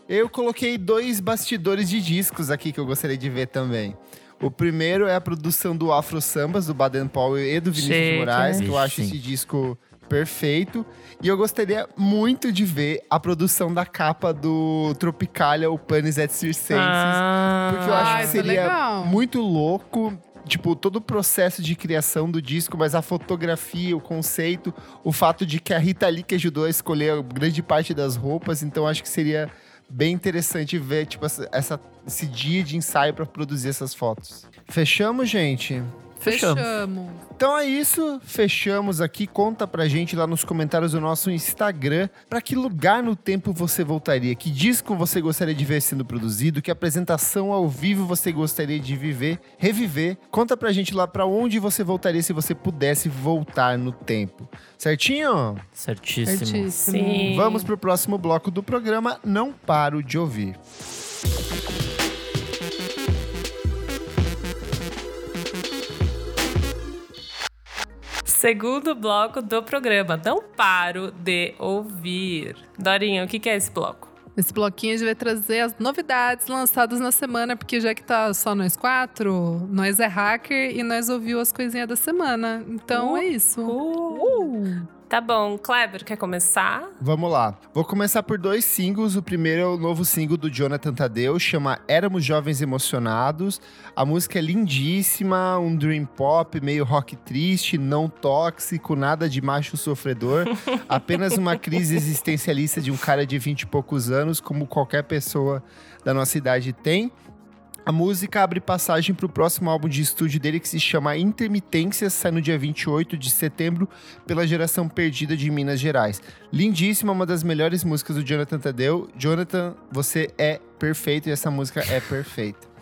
Eu coloquei dois bastidores de discos aqui que eu gostaria de ver também. O primeiro é a produção do Afro Sambas, do Baden Powell e do Vinícius de Chique, Moraes, né? que eu acho Sim. esse disco perfeito. E eu gostaria muito de ver a produção da capa do Tropicalia, o Panis et Circenses. Ah, Porque eu acho Ah, que isso é seria legal. muito louco, tipo, todo o processo de criação do disco, mas a fotografia, o conceito, o fato de que a Rita Lee que ajudou a escolher grande parte das roupas, então acho que seria bem interessante ver, tipo, essa- esse dia de ensaio para produzir essas fotos. Fechamos, gente? Fechamos. Fechamos. Então é isso, fechamos aqui. Conta pra gente lá nos comentários do nosso Instagram pra que lugar no tempo você voltaria, que disco você gostaria de ver sendo produzido, que apresentação ao vivo você gostaria de viver, reviver. Conta pra gente lá pra onde você voltaria se você pudesse voltar no tempo. Certinho? Certíssimo. Certíssimo. Sim. Vamos pro próximo bloco do programa Não Paro de Ouvir. Segundo bloco do programa. Não paro de ouvir. Dorinha, o que é esse bloco? Esse bloquinho a gente vai trazer as novidades lançadas na semana, porque já que tá só nós quatro, nós é hacker e nós ouviu as coisinhas da semana. Então Uh, é isso. Uh. Tá bom, Kleber, quer começar? Vamos lá. Vou começar por dois singles. O primeiro é o novo single do Jonathan Tadeu, chama Éramos Jovens Emocionados. A música é lindíssima, um dream pop, meio rock triste, não tóxico, nada de macho sofredor. apenas uma crise existencialista de um cara de 20 e poucos anos, como qualquer pessoa da nossa idade tem. A música abre passagem para o próximo álbum de estúdio dele, que se chama Intermitências, sai no dia 28 de setembro pela geração perdida de Minas Gerais. Lindíssima, uma das melhores músicas do Jonathan Tadeu. Jonathan, você é perfeito e essa música é perfeita.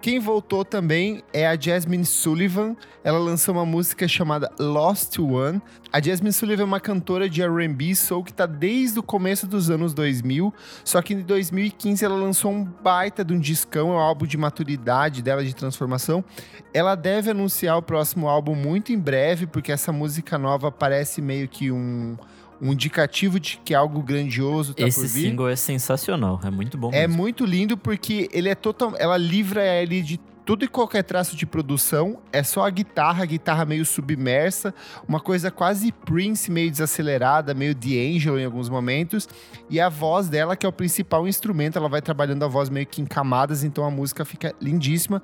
Quem voltou também é a Jasmine Sullivan. Ela lançou uma música chamada Lost One. A Jasmine Sullivan é uma cantora de R&B soul que tá desde o começo dos anos 2000. Só que em 2015 ela lançou um baita de um discão, é um álbum de maturidade dela, de transformação. Ela deve anunciar o próximo álbum muito em breve, porque essa música nova parece meio que um, um indicativo de que algo grandioso tá Esse por vir. single é sensacional, é muito bom É mesmo. muito lindo porque ele é total, ela livra ele de tudo e qualquer traço de produção, é só a guitarra, a guitarra meio submersa, uma coisa quase Prince, meio desacelerada, meio D'Angelo em alguns momentos, e a voz dela, que é o principal instrumento, ela vai trabalhando a voz meio que em camadas, então a música fica lindíssima.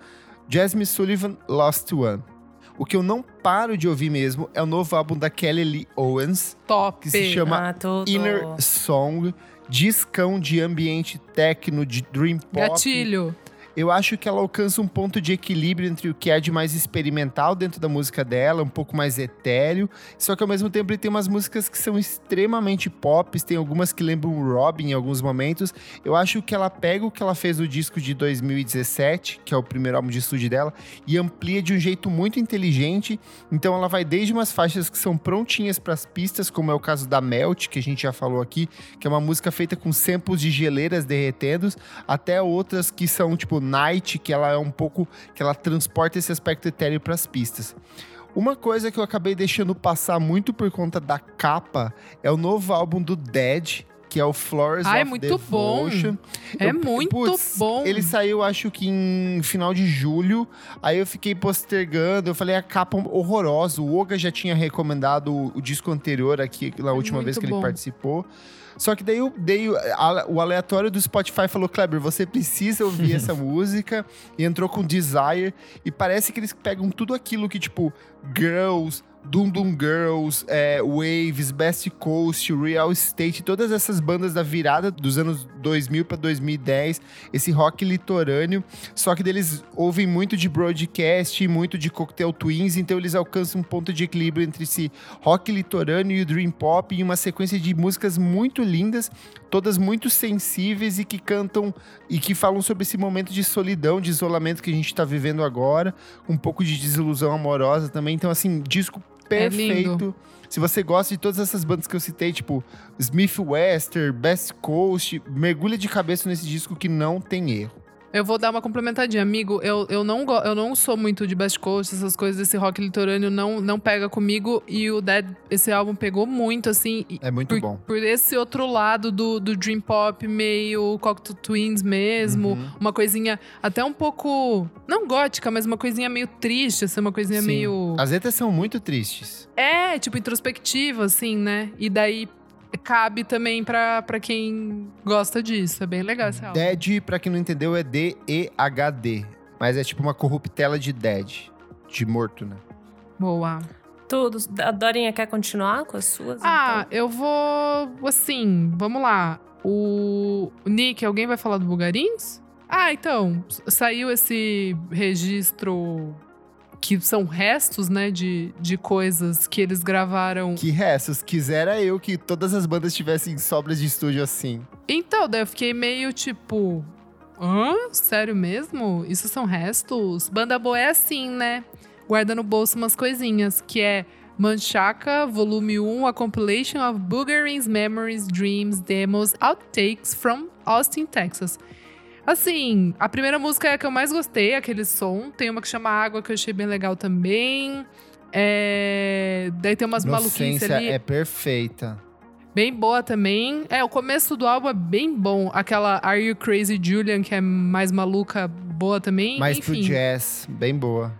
Jasmine Sullivan, Lost One. O que eu não paro de ouvir mesmo é o novo álbum da Kelly Lee Owens, Top. que se chama ah. Inner Song, discão de ambiente techno, de dream pop. Gatilho. Eu acho que ela alcança um ponto de equilíbrio entre o que é de mais experimental dentro da música dela, um pouco mais etéreo, só que ao mesmo tempo ele tem umas músicas que são extremamente pop, tem algumas que lembram Robin em alguns momentos. Eu acho que ela pega o que ela fez no disco de 2017, que é o primeiro álbum de estúdio dela, e amplia de um jeito muito inteligente. Então ela vai desde umas faixas que são prontinhas para as pistas, como é o caso da Melt, que a gente já falou aqui, que é uma música feita com samples de geleiras derretendo, até outras que são tipo Night, que ela é um pouco que ela transporta esse aspecto etéreo para as pistas. Uma coisa que eu acabei deixando passar muito por conta da capa é o novo álbum do Dead, que é o Flores Ah, é muito bom. Devotion. É Eu- muito putz, bom. Ele saiu, acho que em final de julho. Aí eu fiquei postergando. Eu falei, a capa horrorosa. O Oga já tinha recomendado o, disco anterior aqui, na última vez muito que ele bom. participou. Só que daí a- o aleatório do Spotify falou: Kleber, você precisa ouvir essa música. E entrou com Desire. E parece que eles pegam tudo aquilo que, tipo, Girls. Doom Doom Girls, é, Waves, Best Coast, Real Estate, todas essas bandas da virada dos anos 2000 para 2010, esse rock litorâneo, só que deles ouvem muito de broadcast e muito de Cocktail Twins, então eles alcançam um ponto de equilíbrio entre esse rock litorâneo e o dream pop em uma sequência de músicas muito lindas, todas muito sensíveis e que cantam e que falam sobre esse momento de solidão, de isolamento que a gente tá vivendo agora, um pouco de desilusão amorosa também. Então, assim, disco É perfeito. Se você gosta de todas essas bandas que eu citei, tipo Smith Wester, Best Coast, mergulha de cabeça nesse disco que não tem erro. Eu vou dar uma complementadinha, amigo. Eu, eu, não, eu não sou muito de Best Coast, essas coisas desse rock litorâneo não, não pega comigo. E o Dead, esse álbum pegou muito, assim. É muito por, bom. por esse outro lado do, do Dream Pop, meio Cocktail Twins mesmo. Uhum. Uma coisinha até um pouco. Não gótica, mas uma coisinha meio triste, assim, uma coisinha Sim. meio. As letras são muito tristes. É, tipo, introspectiva, assim, né? E daí cabe também pra, pra quem gosta disso. É bem legal esse álbum. Dead, pra quem não entendeu, é D-E-H-D. Mas é tipo uma corruptela de dead. De morto, né? Boa. Tudo. A Dorinha quer continuar com as suas? Ah, então? eu vou. Assim, vamos lá. O Nick, alguém vai falar do Bugarins? Ah, então. Saiu esse registro que são restos, né, de, de coisas que eles gravaram. Que restos. Quisera eu que todas as bandas tivessem sobras de estúdio assim. Então, daí eu fiquei meio tipo. Hã? Sério mesmo? Isso são restos? Banda boa é assim, né? Guarda no bolso umas coisinhas, que é Manchaca, volume 1, a compilation of Boogerins Memories, Dreams, Demos, Outtakes from Austin, Texas. Assim, a primeira música é a que eu mais gostei, aquele som. Tem uma que chama Água, que eu achei bem legal também. É... Daí tem umas maluquices ali. é perfeita. Bem boa também. É, o começo do álbum é bem bom. Aquela Are You Crazy Julian, que é mais maluca, boa também. Mais pro Enfim, jazz, bem boa.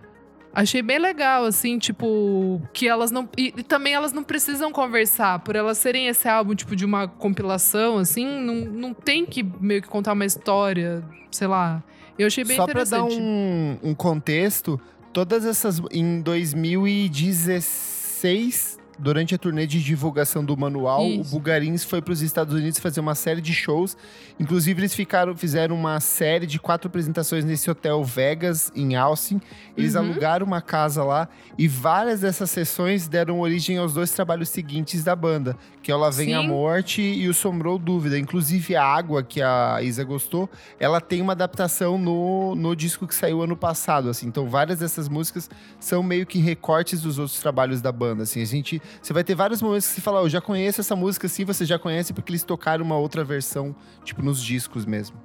Achei bem legal, assim, tipo, que elas não. E, e também elas não precisam conversar. Por elas serem esse álbum, tipo, de uma compilação, assim, não, não tem que meio que contar uma história, sei lá. Eu achei bem Só pra dar interessante. um, um contexto, todas essas. Em 2016, durante a turnê de divulgação do manual, Isso. o Bugarins foi para os Estados Unidos fazer uma série de shows. Inclusive, eles ficaram, fizeram uma série de quatro apresentações nesse hotel Vegas, em Austin. Eles Uhum. alugaram uma casa lá e várias dessas sessões deram origem aos dois trabalhos seguintes da banda, que é o Lá Vem a Sim. Morte e o Sombrou Dúvida. Inclusive, a Água, que a Isa gostou, ela tem uma adaptação no, no disco que saiu ano passado, assim. Então, várias dessas músicas são meio que recortes dos outros trabalhos da banda, assim. A gente... Você vai ter vários momentos que você fala, "Oh, eu já conheço essa música, sim, você já conhece porque eles tocaram uma outra versão, tipo, nos discos mesmo.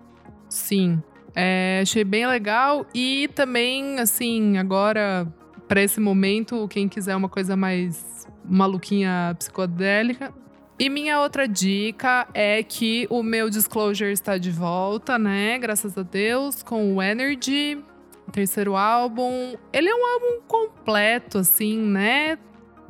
Sim. É, achei bem legal. E também, assim, agora, pra esse momento, quem quiser uma coisa mais maluquinha psicodélica. E minha outra dica é que o meu Disclosure está de volta, né? Graças a Deus, com o Energy, terceiro álbum. Ele é um álbum completo, assim, né?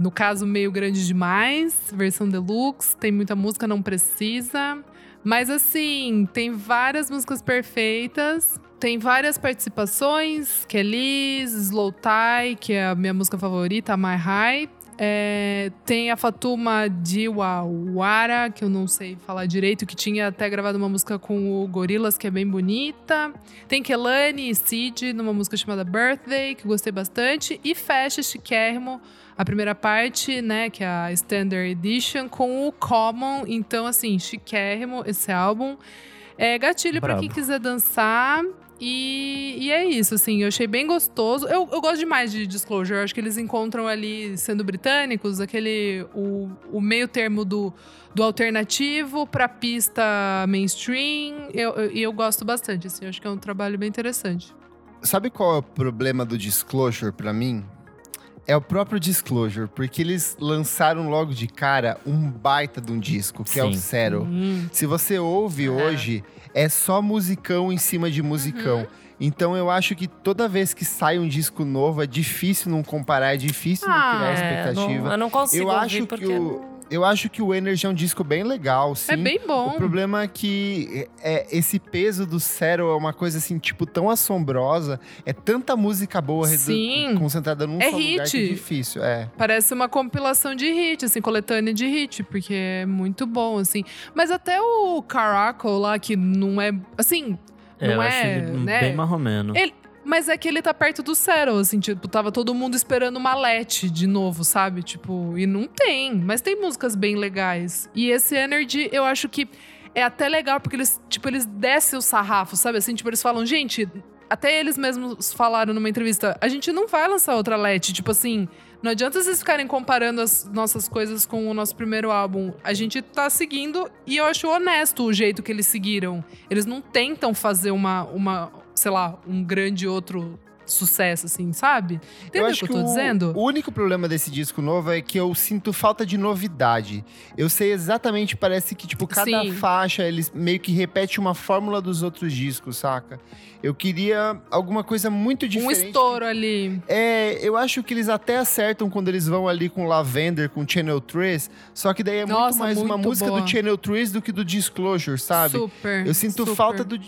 No caso, meio grande demais, versão deluxe, tem muita música, não precisa. Mas assim, tem várias músicas perfeitas. Tem várias participações. Kelly's, Slow Tie, que é a minha música favorita, My High. É, tem a Fatuma Diwawara, que eu não sei falar direito, que tinha até gravado uma música com o Gorillaz, que é bem bonita. Tem Kelani e Cid, numa música chamada Birthday, que eu gostei bastante. E fecha Chiquérrimo, a primeira parte, né, que é a Standard Edition, com o Common. Então, assim, chiquérrimo esse álbum. É gatilho pra Brabo. quem quiser dançar. E, e é isso, assim, eu achei bem gostoso. Eu, eu gosto demais de Disclosure. Eu acho que eles encontram ali, sendo britânicos, aquele. o, o meio termo do, do alternativo pra pista mainstream. E eu, eu, eu gosto bastante, assim, eu acho que é um trabalho bem interessante. Sabe qual é o problema do Disclosure pra mim? É o próprio Disclosure, porque eles lançaram logo de cara um baita de um disco, que é o Sim. Zero. Hum. Se você ouve Aham. hoje, é só musicão em cima de musicão. Uhum. Então eu acho que toda vez que sai um disco novo, é difícil não comparar, é difícil não Ah, criar É, expectativa. não- eu não consigo Eu ouvir acho que porque... o- Eu acho que o Energy é um disco bem legal, sim. É bem bom. O problema é que é, esse peso do Zero é uma coisa assim, tipo, tão assombrosa. É tanta música boa Sim. concentrada num É só lugar que é hit. difícil. É. Parece uma compilação de hit, assim, coletânea de hit, porque é muito bom, assim. Mas até o Caracal lá, que não é. Assim, É, Não eu é, acho ele né? bem marromeno. Ele- mas é que ele tá perto do Zero, assim, tipo, tava todo mundo esperando uma Let de novo, sabe? Tipo, e não tem. Mas tem músicas bem legais. E esse Energy, eu acho que é até legal, porque eles, tipo, eles descem o sarrafo, sabe? Assim, tipo, eles falam, gente, até eles mesmos falaram numa entrevista, a gente não vai lançar outra Let, tipo assim. Não adianta vocês ficarem comparando as nossas coisas com o nosso primeiro álbum. A gente tá seguindo e eu acho honesto o jeito que eles seguiram. Eles não tentam fazer uma, uma sei lá, um grande outro sucesso, assim, sabe? Entendeu o que eu tô o, dizendo? o único problema desse disco novo é que eu sinto falta de novidade. Eu sei exatamente, parece que, tipo, cada Sim. faixa, eles meio que repete uma fórmula dos outros discos, saca? Eu queria alguma coisa muito Um diferente. estouro ali. É, eu acho que eles até acertam quando eles vão ali com Lavender, com Channel 3, só que daí é muito Nossa, mais uma muito música boa. do Channel 3 do que do Disclosure, sabe? Super. Eu sinto super. falta do.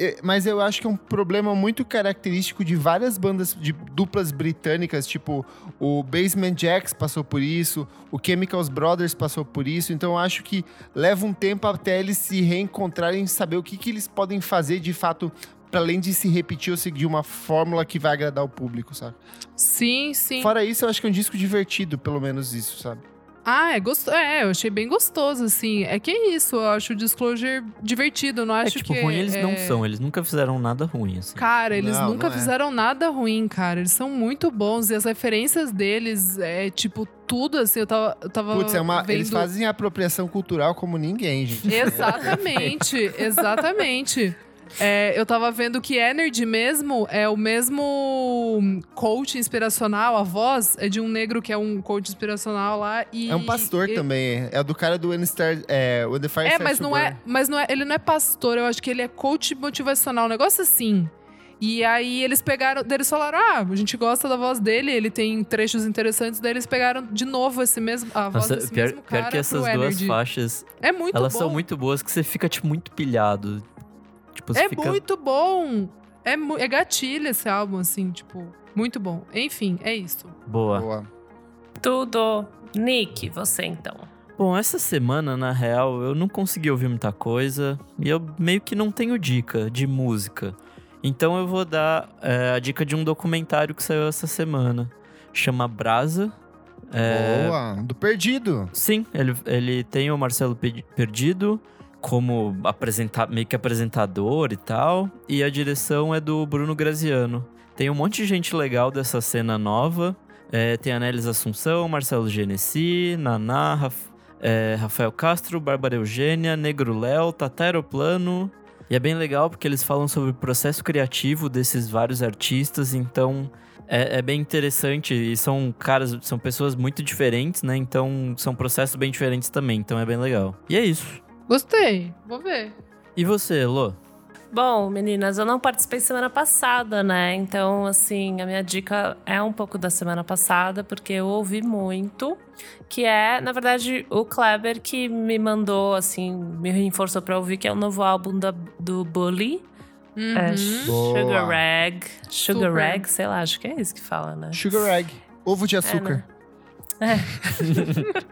Eh, Mas eu acho que é um problema muito característico de várias bandas de duplas britânicas, tipo o Basement Jacks passou por isso, o Chemicals Brothers passou por isso, então eu acho que leva um tempo até eles se reencontrarem e saber o que, que eles podem fazer de fato, para além de se repetir ou seguir uma fórmula que vai agradar o público, sabe? Sim, sim. Fora isso, eu acho que é um disco divertido, pelo menos isso, sabe? Ah, é, gosto... é, eu achei bem gostoso, assim. É que é isso, eu acho o Disclosure divertido, eu não É acho que, tipo, que... ruim eles não é- são. Eles nunca fizeram nada ruim, assim. Cara, eles Não, nunca não é. fizeram nada ruim, cara. Eles são muito bons. E as referências deles é, tipo, tudo assim. Eu tava, eu tava Putz, é uma, vendo... eles fazem apropriação cultural como ninguém, gente. Exatamente, exatamente. É, eu tava vendo que Energy mesmo é o mesmo coach inspiracional, a voz é de um negro que é um coach inspiracional lá e É um pastor e- também. É do cara do When, Star, é, When the Fire É, mas não é, mas não é, ele não é pastor, eu acho que ele é coach motivacional, um negócio assim. E aí eles pegaram, eles falaram: "Ah, a gente gosta da voz dele, ele tem trechos interessantes". Daí eles pegaram de novo esse mesmo a voz Nossa, desse pior, mesmo pior cara que essas pro duas Energy. faixas, É muito elas bom. são muito boas que você fica, tipo, muito pilhado. Tipo, É fica... muito bom. É, mu- é gatilho esse álbum assim, tipo, muito bom. Enfim, é isso. Boa. Boa. Tudo. Nick, você então. Bom, essa semana, na real, eu não consegui ouvir muita coisa e eu meio que não tenho dica de música. Então eu vou dar é, a dica de um documentário que saiu essa semana. Chama Brasa. É, Boa. Do Perdido. Sim, ele, ele tem o Marcelo Pe- Perdido como apresenta meio que apresentador e tal. E a direção é do Bruno Graziano. Tem um monte de gente legal dessa cena nova. É, tem a Nélis Assunção, Marcelo Genesi, Naná, Raf- é, Rafael Castro, Bárbara Eugênia, Negro Léo, Tata Aeroplano. E é bem legal porque eles falam sobre o processo criativo desses vários artistas, então é, é bem interessante. E são caras, são pessoas muito diferentes, né? Então são processos bem diferentes também, então é bem legal. E é isso. Gostei. Vou ver. E você, Lô? Bom, meninas, eu não participei semana passada, né? Então, assim, a minha dica é um pouco da semana passada, porque eu ouvi muito. Que é, na verdade, o Kleber que me mandou, assim, me reforçou pra ouvir, que é o novo álbum da, do Bully. É Uhum. Boa. Sugar Rag. Sugar Super. Rag, sei lá, acho que é isso que fala, né? Sugar Egg. Ovo de açúcar.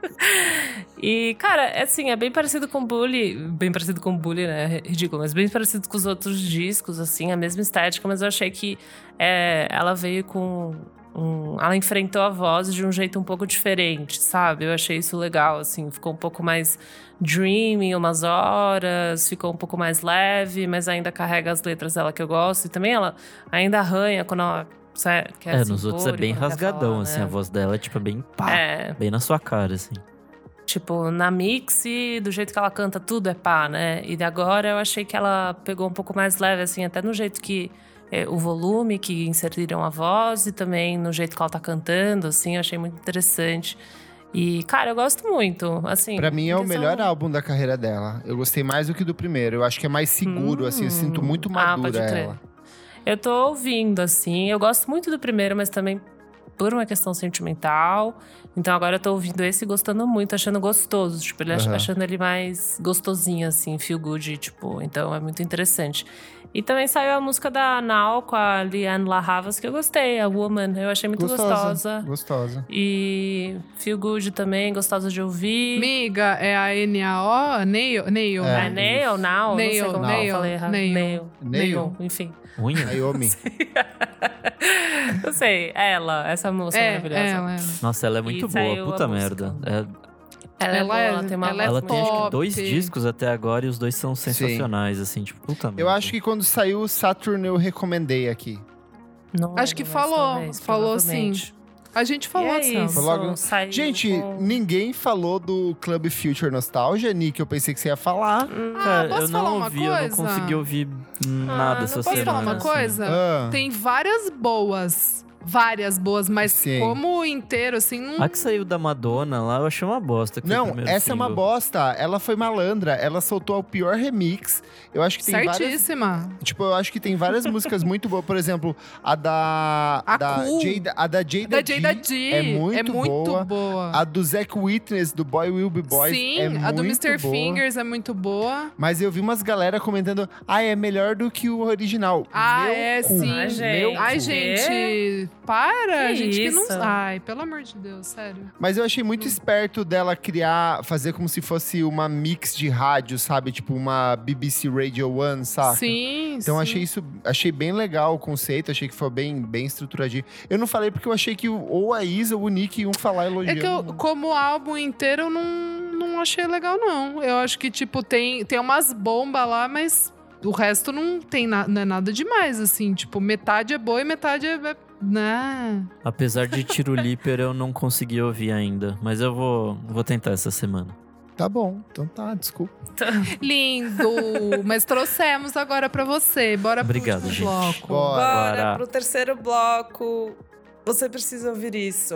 E, cara, é assim, é bem parecido com Bully. Bem parecido com Bully, né? Ridículo, mas bem parecido com os outros discos, assim, a mesma estética, mas eu achei que é, ela veio com. um- ela enfrentou a voz de um jeito um pouco diferente, sabe? Eu achei isso legal, assim, ficou um pouco mais dreamy umas horas, ficou um pouco mais leve, mas ainda carrega as letras dela que eu gosto. E também ela ainda arranha quando ela quer É, se nos outros é bem rasgadão, falar, assim, né? a voz dela é tipo bem pá, É, bem na sua cara, assim. Tipo, na mix, do jeito que ela canta, tudo é pá, né? E de agora eu achei que ela pegou um pouco mais leve, assim, até no jeito que. é, o volume que inseriram a voz e também no jeito que ela tá cantando, assim, eu achei muito interessante. E, cara, eu gosto muito, assim... Pra mim é o melhor álbum da carreira dela. Eu gostei mais do que do primeiro. Eu acho que é mais seguro, assim. Eu sinto muito Ah, madura pode crer. ela. Eu tô ouvindo, assim. Eu gosto muito do primeiro, mas também por uma questão sentimental. Então agora eu tô ouvindo esse e gostando muito, achando gostoso. Tipo, ele Aham. achando ele mais gostosinho, assim, feel good, tipo. Então é muito interessante. E também saiu a música da Nau com a Liane La Havas, que eu gostei, a Woman. Eu achei muito gostosa. Gostosa. E feel good também, gostosa de ouvir. Miga, é a N-A-O? Nail? Nail, É. Ah, né? Nail, Now, não sei Nail, como Nail, eu falei errado. Nail. Nail. Nail. Nail, enfim. Unha? Naomi. Eu sei, ela, essa moça É, maravilhosa. ela, ela. Nossa, ela é muito E boa, puta música. merda. É, Ela, é Ela boa, é- ela tem uma ela é ela voz tem acho que dois discos até agora e os dois são sensacionais, assim, tipo, puta merda. Eu acho que quando saiu o Saturn eu recomendei aqui. Não Acho que falou, talvez, falou provavelmente. A gente falou e é isso, logo- saiu Gente, com- ninguém falou do Club Future Nostalgia, Nick. Eu pensei que você ia falar. Cara, Ah, posso eu não ouvi, eu não coisa? consegui ouvir nada não essa posso Posso semana. falar uma assim. coisa? Ah. Tem várias boas. Várias boas, mas Sim. como inteiro, assim, não. A que saiu da Madonna lá, eu achei uma bosta. Não, essa é uma single. bosta. Ela foi malandra. Ela soltou o pior remix. Eu acho que tem várias. Certíssima. Tipo, eu acho que tem várias músicas muito boas. Por exemplo, a da. A da. Jada, a da Jada, Da G Jada G. É muito, boa. boa. A do Zack Witness, do Boy Will Be Boys. Sim, é a do muito Mr. boa. Fingers é muito boa. Mas eu vi umas galera comentando, ah, é melhor do que o original. Ah, Meu é, cu, sim. Ai, gente. Ai, cu. Para. Que gente que não. isso? Ai, pelo amor de Deus, sério. Mas eu achei Hum. muito esperto dela criar, fazer como se fosse uma mix de rádio, sabe? Tipo uma BBC Radio One, saca? Sim, Então sim. achei isso, achei bem legal o conceito, achei que foi bem, bem estruturadinho. Eu não falei porque eu achei que o- ou a Isa ou o Nick iam falar É elogiando. que eu, como álbum inteiro, eu não, não achei legal, não. Eu acho que, tipo, tem, tem umas bombas lá, mas o resto não tem na, não é nada demais, assim. Tipo, metade é boa e metade é. é né? Apesar de Tiro Liper, eu não consegui ouvir ainda. Mas eu vou, vou tentar essa semana. Tá bom, então tá, desculpa. Lindo! Mas trouxemos agora pra você. Bora Obrigado, pro gente. bloco. Bora. Bora Bora. pro terceiro bloco. Você precisa ouvir isso.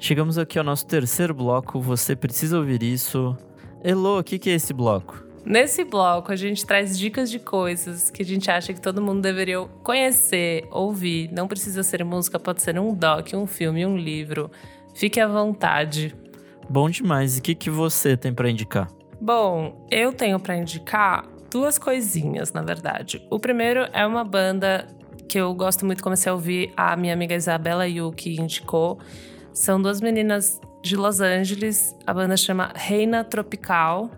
Chegamos aqui ao nosso terceiro bloco. Você precisa ouvir isso. Elô, o que, que é esse bloco? Nesse bloco, a gente traz dicas de coisas que a gente acha que todo mundo deveria conhecer, ouvir. Não precisa ser música, pode ser um doc, um filme, um livro. Fique à vontade. Bom demais. E o que, que você tem pra indicar? Bom, eu tenho pra indicar duas coisinhas, na verdade. O primeiro é uma banda que eu gosto muito, comecei a ouvir, a minha amiga Isabela Yu, que indicou. São duas meninas de Los Angeles. A banda chama Reina Tropical.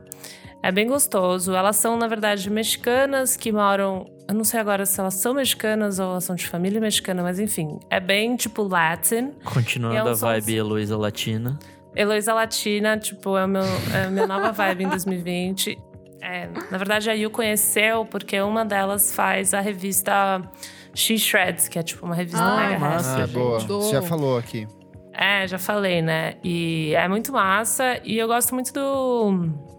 É bem gostoso. Elas são, na verdade, mexicanas que moram. Eu não sei agora se elas são mexicanas ou elas são de família mexicana, mas enfim. É bem tipo Latin. Continuando é um a som- vibe Heloísa Latina. Heloísa Latina, tipo, é, o meu, é a minha nova vibe em 2020. É, na verdade, a Yu conheceu porque uma delas faz a revista She Shreds, que é tipo uma revista Ah, mega massa. Ah, boa. Você já falou aqui. É, já falei, né? E é muito massa. E eu gosto muito do.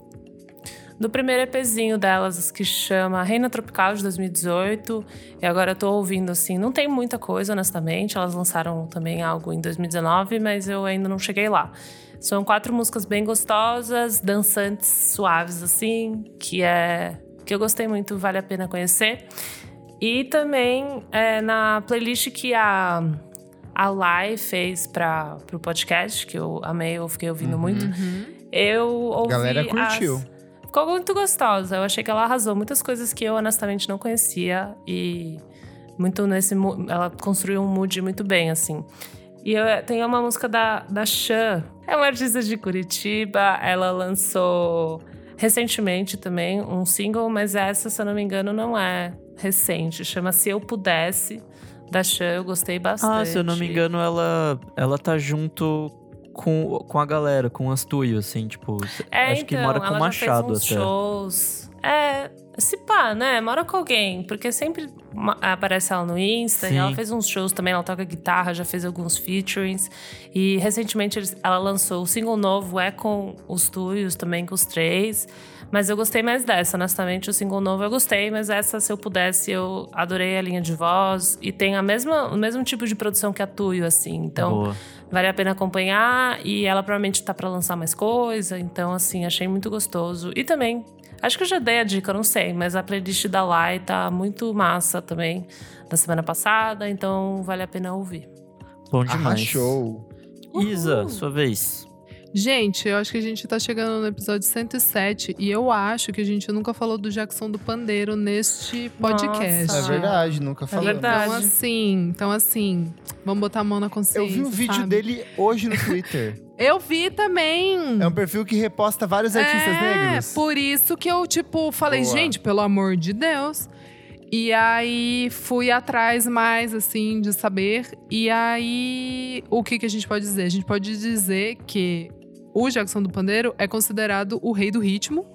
Do primeiro EPzinho delas, que chama Reina Tropical de 2018. E agora eu tô ouvindo assim. Não tem muita coisa, honestamente. Elas lançaram também algo em 2019, mas eu ainda não cheguei lá. São quatro músicas bem gostosas, dançantes, suaves, assim, que é. que eu gostei muito, vale a pena conhecer. E também é, na playlist que a, a Lai fez para o podcast, que eu amei, eu fiquei ouvindo muito. Eu ouvi. Galera curtiu. as- Ficou muito gostosa. Eu achei que ela arrasou muitas coisas que eu honestamente não conhecia. E muito nesse. Ela construiu um mood muito bem, assim. E eu, tem uma música da, da Xan. É uma artista de Curitiba. Ela lançou recentemente também um single, mas essa, se eu não me engano, não é recente. Chama Se Eu Pudesse, da Xan. Eu gostei bastante. Ah, se eu não me engano, ela, ela tá junto com, com a galera, com as Tuyo, assim, tipo. É, acho então, que mora com ela o Machado até. shows. É, se pá, né? Mora com alguém. Porque sempre aparece ela no Insta. Sim. E ela fez uns shows também. Ela toca guitarra, já fez alguns featurings. E recentemente ela lançou o single novo, é com os Tuyos também, com os três. Mas eu gostei mais dessa, honestamente. O single novo eu gostei, mas essa, se eu pudesse, eu adorei a linha de voz. E tem a mesma, o mesmo tipo de produção que a Tuyo, assim. Então, Boa. Vale a pena acompanhar e ela provavelmente tá pra lançar mais coisa, então assim, achei muito gostoso. E também, acho que eu já dei a dica, não sei, mas a playlist da Lai tá muito massa também, da semana passada, então vale a pena ouvir. Bom demais. Arrachou. Isa, sua vez. Gente, eu acho que a gente tá chegando no episódio 107 e eu acho que a gente nunca falou do Jackson do Pandeiro neste podcast. Nossa. É verdade, nunca falou. verdade. Então assim, então assim, vamos botar a mão na consciência. Eu vi um vídeo sabe? dele hoje no Twitter. Eu vi também. é um perfil que reposta vários artistas é, negros. por isso que eu, tipo, falei, Boa. gente, pelo amor de Deus. E aí fui atrás mais, assim, de saber. E aí, o que, que a gente pode dizer? A gente pode dizer que o Jackson do Pandeiro é considerado o rei do ritmo.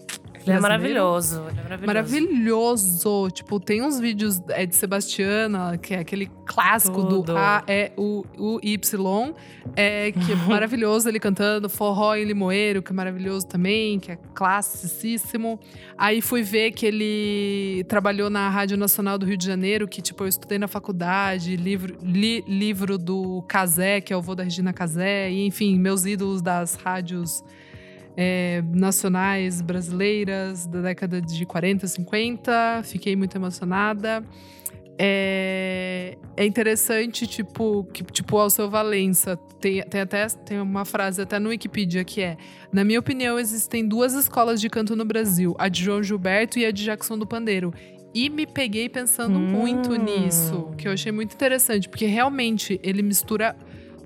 Ele é maravilhoso, ele é maravilhoso. Maravilhoso. Tipo, tem uns vídeos é, de Sebastiana, que é aquele clássico Tudo. do A, E, U, U, Y, é, que é maravilhoso ele cantando. Forró em Limoeiro, que é maravilhoso também, que é classicíssimo. Aí fui ver que ele trabalhou na Rádio Nacional do Rio de Janeiro, que, tipo, eu estudei na faculdade, livro, li livro do Casé, que é o vô da Regina Casé, e enfim, meus ídolos das rádios é, nacionais brasileiras da década de 40, 50. Fiquei muito emocionada. É, é interessante, tipo, que, tipo, Alceu Valença. Tem, tem até tem uma frase até no Wikipedia que é: Na minha opinião, existem duas escolas de canto no Brasil, a de João Gilberto e a de Jackson do Pandeiro. E me peguei pensando Hum. muito nisso, que eu achei muito interessante, porque realmente ele mistura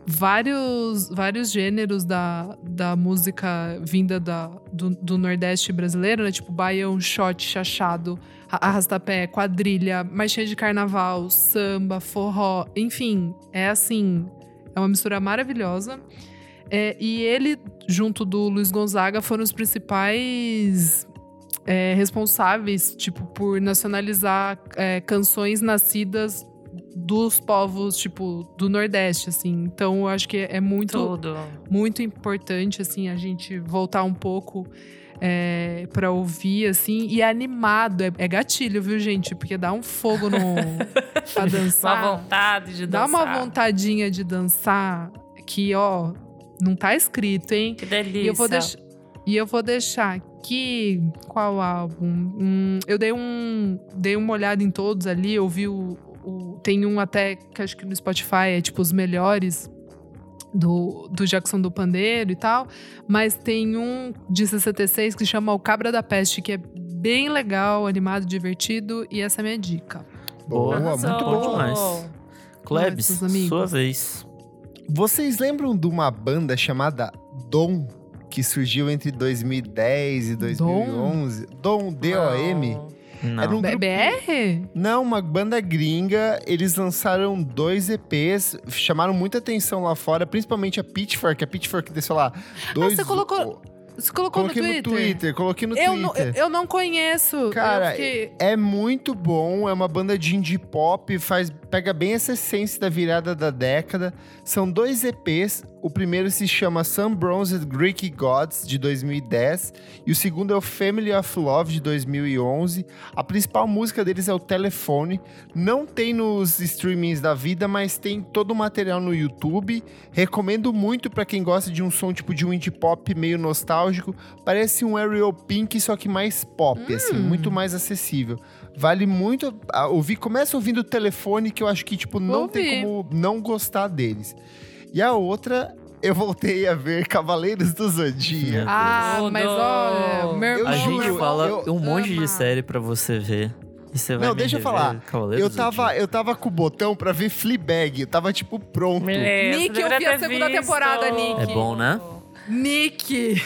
vários, vários gêneros da, da música vinda da, do, do Nordeste brasileiro, né? Tipo baião, shot, chachado, arrastapé, quadrilha, marchinha de carnaval, samba, forró, enfim, é assim, é uma mistura maravilhosa. É, e ele, junto do Luiz Gonzaga, foram os principais é, responsáveis, tipo, por nacionalizar é, canções nascidas dos povos, tipo, do Nordeste, assim. Então, eu acho que é muito, Tudo. muito importante, assim, a gente voltar um pouco é, pra ouvir, assim. E é animado, é, é gatilho, viu, gente? Porque dá um fogo no, pra Uma dançar. vontade de Dá dançar. uma vontadinha de dançar que, ó, não tá escrito, hein? Que delícia. E eu vou deixar. E eu vou deixar aqui. Qual álbum? Hum, eu dei um. Dei uma olhada em todos ali, eu vi o, o- Tem um até que acho que no Spotify é tipo os melhores do, do Jackson do Pandeiro e tal. Mas tem um de 66 que chama O Cabra da Peste, que é bem legal, animado, divertido. E essa é a minha dica. Boa, Arrasou. muito bom bom. demais. Klebs, sua vez. Vocês lembram de uma banda chamada Dom, que surgiu entre 2010 e 2011? Dom, D-O-M? Não. Era um grupo- BR? Não, uma banda gringa. Eles lançaram dois EPs, chamaram muita atenção lá fora, principalmente a Pitchfork. A Pitchfork desceu lá. Dois, você colocou Você colocou Coloquei no no Twitter? Twitter, coloquei no Eu não, Twitter. eu, eu não conheço. Cara, fiquei... É muito bom, é uma banda de indie pop, faz, pega bem essa essência da virada da década. São dois EPs, o primeiro se chama Sun Bronzed Greek Gods, de 2010, e o segundo é o Family of Love, de 2011. A principal música deles é o Telefone, não tem nos streamings da vida, mas tem todo o material no YouTube. Recomendo muito pra quem gosta de um som tipo de um indie pop meio nostálgico. Parece um Ariel Pink, só que mais pop, assim, muito mais acessível. Vale muito a- ouvir. Começa ouvindo o telefone, que eu acho que, tipo, não tem como não gostar deles. E a outra, eu voltei a ver Cavaleiros do Zodíaco. Ah, mas olha, meu Eu irmão... A gente fala eu um monte ama. de série pra você ver. E você vai Não, deixa eu falar. Cavaleiros Eu tava, Zodíaco. eu tava com o botão pra ver Fleabag. Eu tava, tipo, pronto. Beleza, Nick, você eu vi a segunda visto. temporada, Nick. É bom, né? Nick!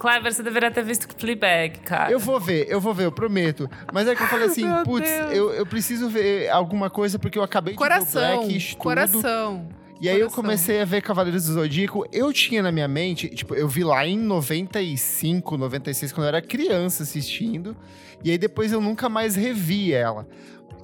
Cliver, você deveria ter visto Fleabag, cara. Eu vou ver, eu vou ver, eu prometo. Mas é que eu falei assim, putz, eu, eu preciso ver alguma coisa porque eu acabei de ver o Coração, coração. E aí eu Coração. comecei a ver Cavaleiros do Zodíaco. Eu tinha na minha mente, tipo, eu vi lá em 95, 96, quando eu era criança assistindo. E aí depois eu nunca mais revi ela.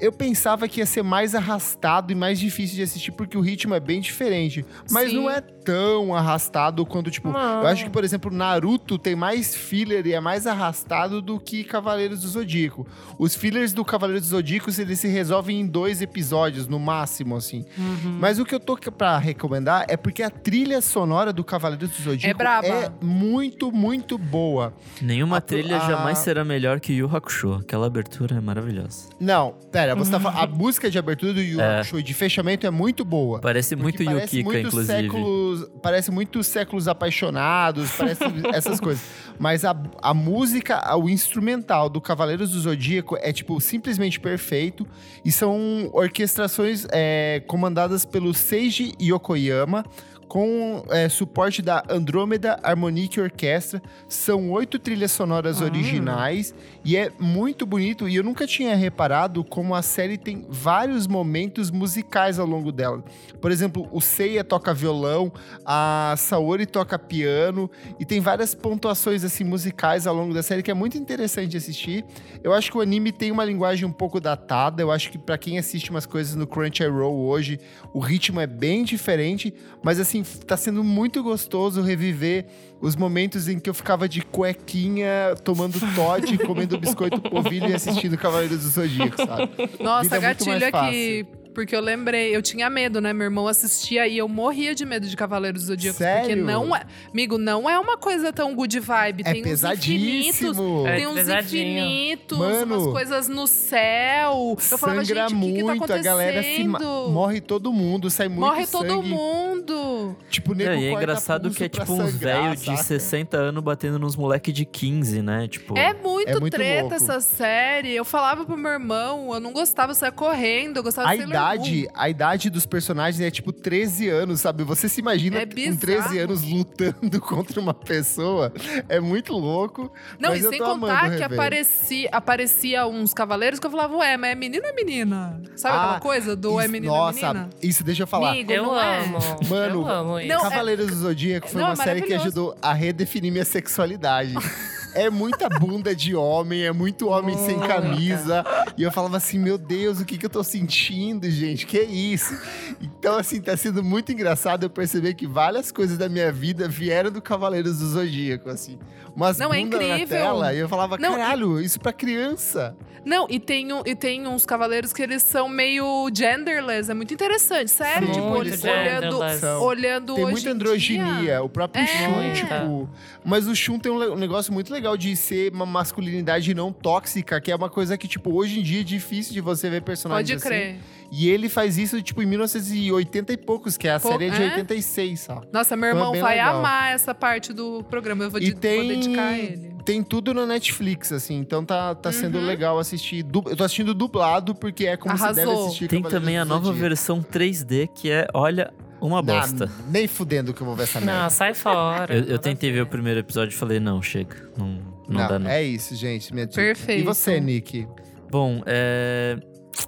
Eu pensava que ia ser mais arrastado e mais difícil de assistir, porque o ritmo é bem diferente. Mas Sim. não é tão arrastado quanto, tipo. Não. Eu acho que, por exemplo, Naruto tem mais filler e é mais arrastado do que Cavaleiros do Zodíaco. Os fillers do Cavaleiros do Zodíaco, eles se resolvem em dois episódios, no máximo, assim. Uhum. Mas o que eu tô pra recomendar é porque a trilha sonora do Cavaleiros do Zodíaco É braba. é muito, muito boa. Nenhuma A- trilha a- jamais será melhor que Yu Hakusho. Aquela abertura é maravilhosa. Não, pera, você tá falando. A música de abertura do Yu É. E de fechamento é muito boa. Parece muito parece Yukika, muito inclusive. Séculos, parece muito séculos apaixonados, parece essas coisas. Mas a, a música, o instrumental do Cavaleiros do Zodíaco é, tipo, simplesmente perfeito. E são orquestrações é, comandadas pelo Seiji Yokoyama, com é, suporte da Andromeda Harmonic Orchestra. São oito trilhas sonoras originais e é muito bonito. E eu nunca tinha reparado como a série tem vários momentos musicais ao longo dela. Por exemplo, o Seiya toca violão, a Saori toca piano e tem várias pontuações assim musicais ao longo da série que é muito interessante assistir. Eu acho que o anime tem uma linguagem um pouco datada. Eu acho que pra quem assiste umas coisas no Crunchyroll hoje, o ritmo é bem diferente, mas assim, tá sendo muito gostoso reviver os momentos em que eu ficava de cuequinha, tomando Todd, comendo biscoito polvilho e assistindo Cavaleiros do Zodíaco, sabe? Nossa, Vida gatilho aqui. Porque eu lembrei, eu tinha medo, né? Meu irmão assistia e eu morria de medo de Cavaleiros do Zodíaco. Porque Sério? não é. Amigo, não é uma coisa tão good vibe. É tem uns infinitos. pesadíssimo. É Tem uns pesadinho. infinitos, Mano, umas coisas no céu. Eu falava, Sangra gente, o que, que tá muito, acontecendo? a galera se morre todo mundo, sai muito Morre todo sangue. mundo. Tipo, nego É, e é engraçado que é tipo uns sangrar, velho de saca? 60 anos batendo nos moleque de 15, né? Tipo, É muito, É muito treta louco. essa série. Eu falava pro meu irmão, eu não gostava, eu saia correndo, eu gostava de idade, a idade dos personagens é tipo 13 anos, sabe? Você se imagina É com bizarro. 13 anos lutando contra uma pessoa. É muito louco. Não, mas e eu sem contar que aparecia, aparecia uns cavaleiros que eu falava, ué, mas é menino ou é menina? Sabe Ah, aquela coisa do é Isso- menino Nossa, ou é menina? isso deixa eu falar. Amigo, Eu não é? amo. Mano, eu amo isso. É- Cavaleiros do Zodíaco foi Não, uma é série que ajudou a redefinir minha sexualidade. é muita bunda de homem, é muito homem sem camisa. E eu falava assim, meu Deus, o que, que eu tô sentindo, gente? Que isso? Então, assim, tá sendo muito engraçado eu perceber que várias coisas da minha vida vieram do Cavaleiros do Zodíaco, assim. Umas Não, é incrível. tela. E eu falava, Não, e- caralho, isso pra criança. Não, e tem, um- e tem uns cavaleiros que eles são meio genderless. É muito interessante, sério. Sim, tipo, olhando. São. olhando Tem hoje muita androginia. dia. O próprio É. Shun, tipo. Mas o Shun tem um, um negócio muito legal de ser uma masculinidade não tóxica, que é uma coisa que, tipo, hoje em dia é difícil de você ver personagens Pode assim. E ele faz isso, tipo, em 1980 e poucos, que é a Pô, série de é? 86, só. Nossa, meu Então é irmão bem vai legal. amar essa parte do programa. Eu vou, E de- tem, vou dedicar a ele. tem tudo na Netflix, assim. Então tá, tá sendo Uhum. legal assistir. du- Eu tô assistindo dublado, porque é como você deve Arrasou. assistir Tem Cavaleiros também a nova Zodíaco. versão 3D que é, olha, uma Não, bosta. nem fudendo que eu vou ver essa merda. Não, sai fora. Eu, eu tentei ver o primeiro episódio e falei, não, chega. Não, não, dá, não. é isso, gente. Minha dica. Perfeito. E você, Nick? Bom, é...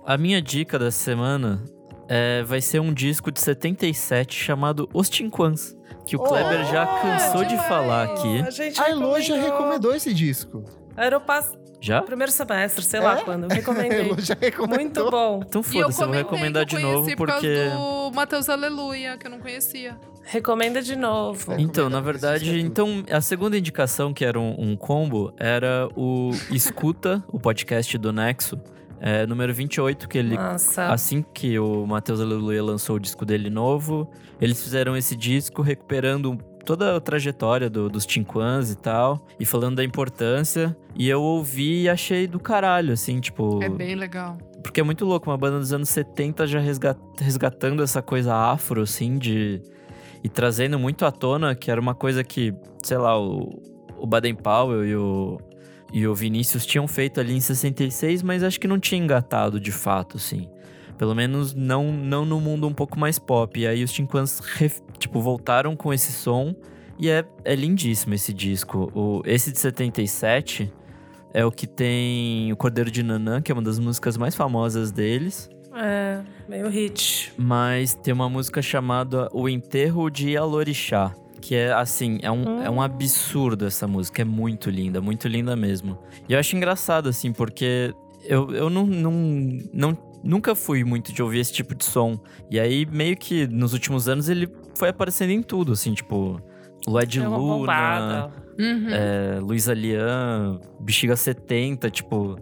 a minha dica da semana é, vai ser um disco de 77 chamado Os Tinquans, que o Oh, Kleber já cansou de falar aqui. A gente A Elo já recomendou. esse disco. Aeropass, Já? primeiro semestre, sei É? lá quando. Recomendei. Já recomendou. Muito bom. Então eu foda-se, eu vou recomendar que eu de novo porque. Por causa do Matheus Aleluia, que eu não conhecia. Recomenda de novo. Então, na verdade, então a segunda indicação, que era um, um combo, era o Escuta, o podcast do Nexo, é, número 28, que ele Nossa. Assim que o Matheus Aleluia lançou o disco dele novo, eles fizeram esse disco recuperando toda a trajetória do- dos Tinquans e tal, e falando da importância. E eu ouvi e achei do caralho, assim, tipo. É bem legal. Porque é muito louco, uma banda dos anos 70 já resga- resgatando essa coisa afro, assim, de. E trazendo muito à tona, que era uma coisa que, sei lá, o, o Baden Powell e o, e o Vinícius tinham feito ali em 66, mas acho que não tinha engatado de fato, assim. Pelo menos não, não no mundo um pouco mais pop. E aí os Tinquans, tipo, voltaram com esse som. E é, é lindíssimo esse disco. O, esse de 77 é o que tem o Cordeiro de Nanã, que é uma das músicas mais famosas deles. É, meio hit. Mas tem uma música chamada O Enterro de Alorixá. Que é assim, é um, é um absurdo essa música. É muito linda, muito linda mesmo. E eu acho engraçado, assim, porque eu, eu não, não, não, nunca fui muito de ouvir esse tipo de som. E aí, meio que nos últimos anos, ele foi aparecendo em tudo, assim, tipo. Lua de É Luna. Uhum. é, Luísa Lian, Bexiga 70, tipo,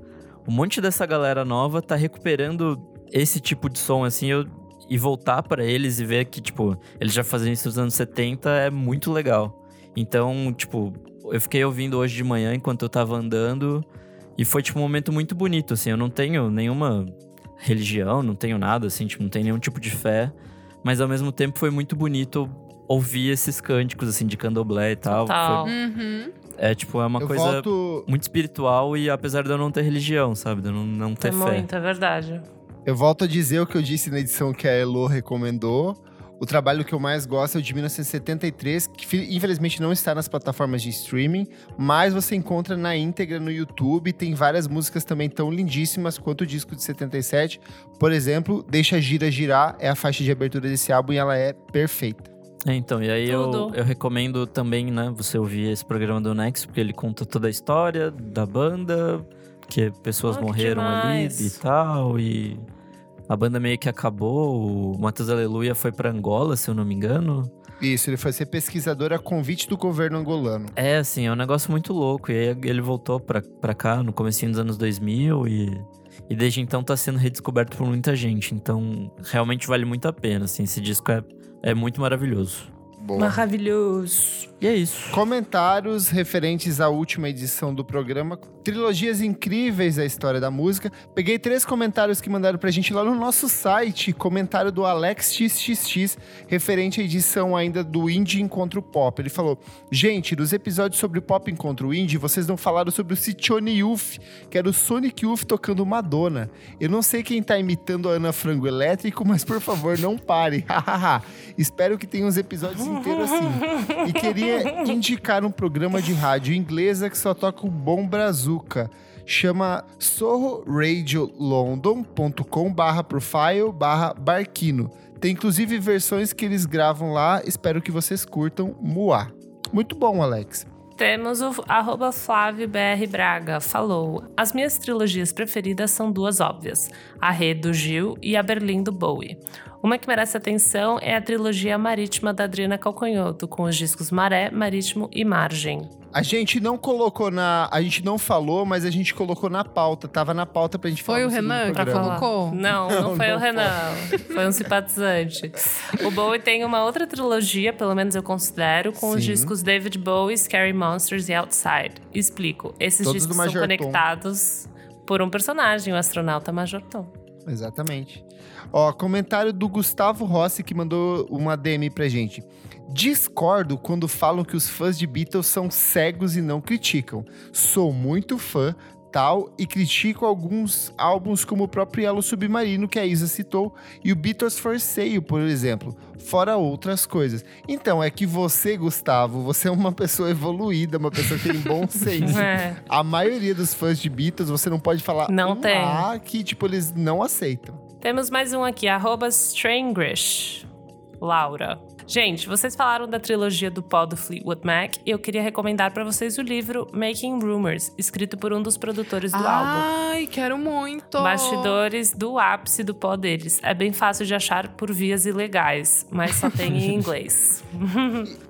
um monte dessa galera nova tá recuperando esse tipo de som, assim, eu, e voltar pra eles e ver que, tipo, eles já faziam isso nos anos 70 é muito legal. Então, tipo, eu fiquei ouvindo hoje de manhã enquanto eu tava andando e foi, tipo, um momento muito bonito, assim, eu não tenho nenhuma religião, não tenho nada, assim, tipo, não tenho nenhum tipo de fé, mas ao mesmo tempo foi muito bonito ouvir esses cânticos, assim, de candomblé e tal. Total. Foi- Uhum. é, tipo, é uma eu coisa volto, muito espiritual e apesar de eu não ter religião, sabe? De eu não, não ter É fé. muito, é verdade. Eu volto a dizer o que eu disse na edição que a Elo recomendou. O trabalho que eu mais gosto é o de 1973, que infelizmente não está nas plataformas de streaming, mas você encontra na íntegra no YouTube. Tem várias músicas também tão lindíssimas quanto o disco de 77. Por exemplo, Deixa a Gira Girar é a faixa de abertura desse álbum e ela é perfeita. É, então, e aí eu, eu recomendo também, né, você ouvir esse programa do Next, porque ele conta toda a história da banda, que pessoas que morreram ali demais. e tal, e a banda meio que acabou. O Matheus Aleluia foi pra Angola, se eu não me engano. Isso, ele foi ser pesquisador a convite do governo angolano. É, assim, é um negócio muito louco. E aí ele voltou pra, pra cá no comecinho dos anos 2000 e, e desde então tá sendo redescoberto por muita gente. Então, realmente vale muito a pena, assim. Esse disco é, é muito maravilhoso. Boa. Maravilhoso. E é isso. Comentários referentes à última edição do programa. Trilogias incríveis da história da música. Peguei três comentários que mandaram pra gente lá no nosso site. Comentário do Alex XXX, referente à edição ainda do Indie Encontro Pop. Ele falou: Gente, nos episódios sobre Pop Encontro Indie, vocês não falaram sobre o Sitione Youth, que era o Sonic Youth tocando Madonna. Eu não sei quem tá imitando a Ana Frango Elétrico, mas por favor, não pare. Espero que tenha uns episódios inteiros assim. E queria indicar um programa de rádio inglesa que só toca o bom brazuca. Chama sorradiolondon.com barra profile barra barquino. Tem inclusive versões que eles gravam lá. Espero que vocês curtam. Muá. Muito bom, Alex. Temos o arroba Flávio BR Braga. Falou. As minhas trilogias preferidas são duas óbvias: a Rede do Gil e a Berlim do Bowie. Uma que merece atenção é a trilogia marítima da Adriana Calcanhoto, com os discos Maré, Marítimo e Margem. A gente não colocou na. A gente não falou, mas a gente colocou na pauta. Tava na pauta pra gente falar. Foi o Renan que colocou? Não, não, Não, foi não o Renan. Foi um simpatizante. O Bowie tem uma outra trilogia, pelo menos eu considero, com os Sim. discos David Bowie, Scary Monsters e Outside. Explico. Esses Todos do discos são Tom. conectados por um personagem, o astronauta Major Tom. Exatamente. Ó, comentário do Gustavo Rossi que mandou uma DM pra gente. Discordo quando falam que os fãs de Beatles são cegos e não criticam. Sou muito fã, tal, e critico alguns álbuns como o próprio Yellow Submarino que a Isa citou e o Beatles for Sale, por exemplo, fora outras coisas. Então, é que você, Gustavo, você é uma pessoa evoluída, uma pessoa que tem bom senso. É. A maioria dos fãs de Beatles, você não pode falar Não um tem. A que, tipo, eles não aceitam. Temos mais um aqui, arroba Strangrish. Laura. Gente, vocês falaram da trilogia do pó do Fleetwood Mac e eu queria recomendar pra vocês o livro Making Rumors, escrito por um dos produtores do álbum. Ai, quero muito. Bastidores do ápice do pó deles. É bem fácil de achar por vias ilegais, mas só tem em inglês.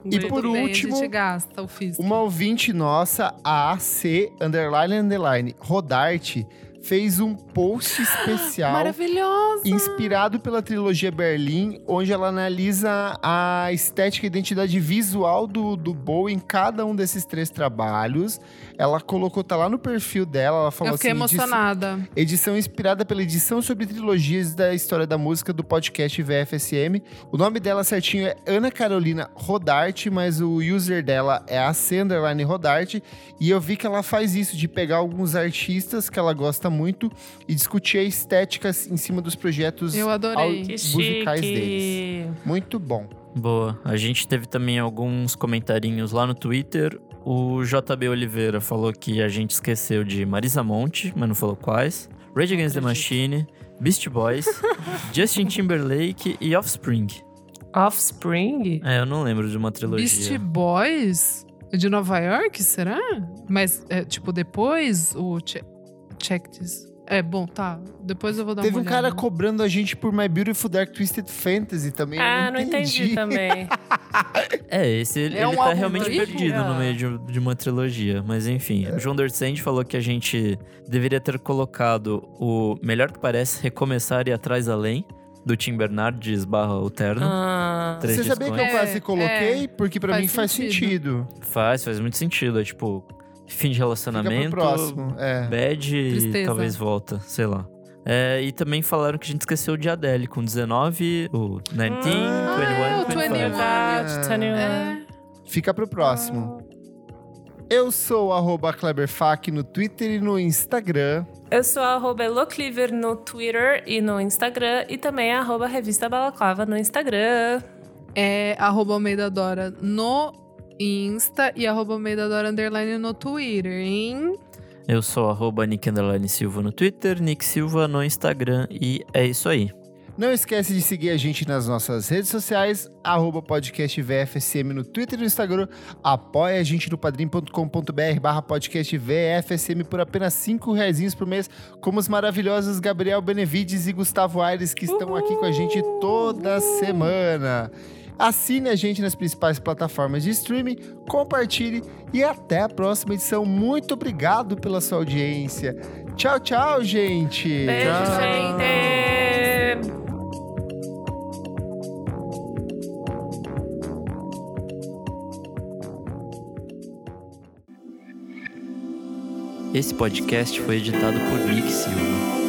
E por bem, último, a gente gasta o físico. Uma ouvinte nossa, a AC, underline, underline, Rodarte, fez um post especial Maravilhosa. inspirado pela trilogia Berlim, onde ela analisa a estética e identidade visual do, do Bowie em cada um desses três trabalhos. Ela colocou, tá lá no perfil dela, ela falou Eu fiquei assim... "Edição- emocionada. Edição inspirada pela edição sobre trilogias da história da música do podcast VFSM. O nome dela certinho é Ana Carolina Rodarte, mas o user dela é AC Underline Rodarte. E eu vi que ela faz isso, de pegar alguns artistas que ela gosta muito e discutir a estética em cima dos projetos Eu adorei. musicais deles. Muito bom. Boa. A gente teve também alguns comentarinhos lá no Twitter. O JB Oliveira falou que a gente esqueceu de Marisa Monte, mas não falou quais. Rage Against the Machine, Beast Boys, Justin Timberlake e Offspring. Offspring? É, eu não lembro de uma trilogia. Beast Boys de Nova York, será? Mas, é, tipo, depois o Check This. É, bom, tá. Depois eu vou dar Teve uma um cara cobrando a gente por My Beautiful Dark Twisted Fantasy também. Ah, eu não entendi também. É, esse ele, É ele um tá realmente perdido no meio de, de uma trilogia. Mas enfim, o João Dorsand falou que a gente deveria ter colocado o Melhor que Parece Recomeçar e Atrás Além, do Tim Bernardes barra o Terno. Ah, Três Você sabia que eu discos. É, quase coloquei? porque pra faz mim faz sentido. sentido. Faz, faz muito sentido. É tipo, fim de Fica pro relacionamento, próximo. É. bad e Tristeza. talvez volta, sei lá. É, e também falaram que a gente esqueceu de Adele com 19, o 19, 21, Ah, o 25. 21. verdade, 21. É. Fica pro próximo. Eu sou o arroba Kleberfac no Twitter e no Instagram. Eu sou a arroba Elocliver no Twitter e no Instagram. E também a arroba Revista Balaclava no Instagram. É arroba Almeida Dora no Insta e arroba Underline no Twitter, hein? Eu sou arroba Nick Underline Silva no Twitter, Nick Silva no Instagram e é isso aí. Não esquece de seguir a gente nas nossas redes sociais, arroba podcast VFSM no Twitter e no Instagram. Apoie a gente no padrim.com.br barra podcast VFSM por apenas 5 reais por mês, como os maravilhosos Gabriel Benevides e Gustavo Aires, que estão aqui com a gente toda semana. Assine a gente nas principais plataformas de streaming, compartilhe e até a próxima edição. Muito obrigado pela sua audiência. Tchau, tchau, gente! Beijo, Tchau. gente! Esse podcast foi editado por Nick Silva.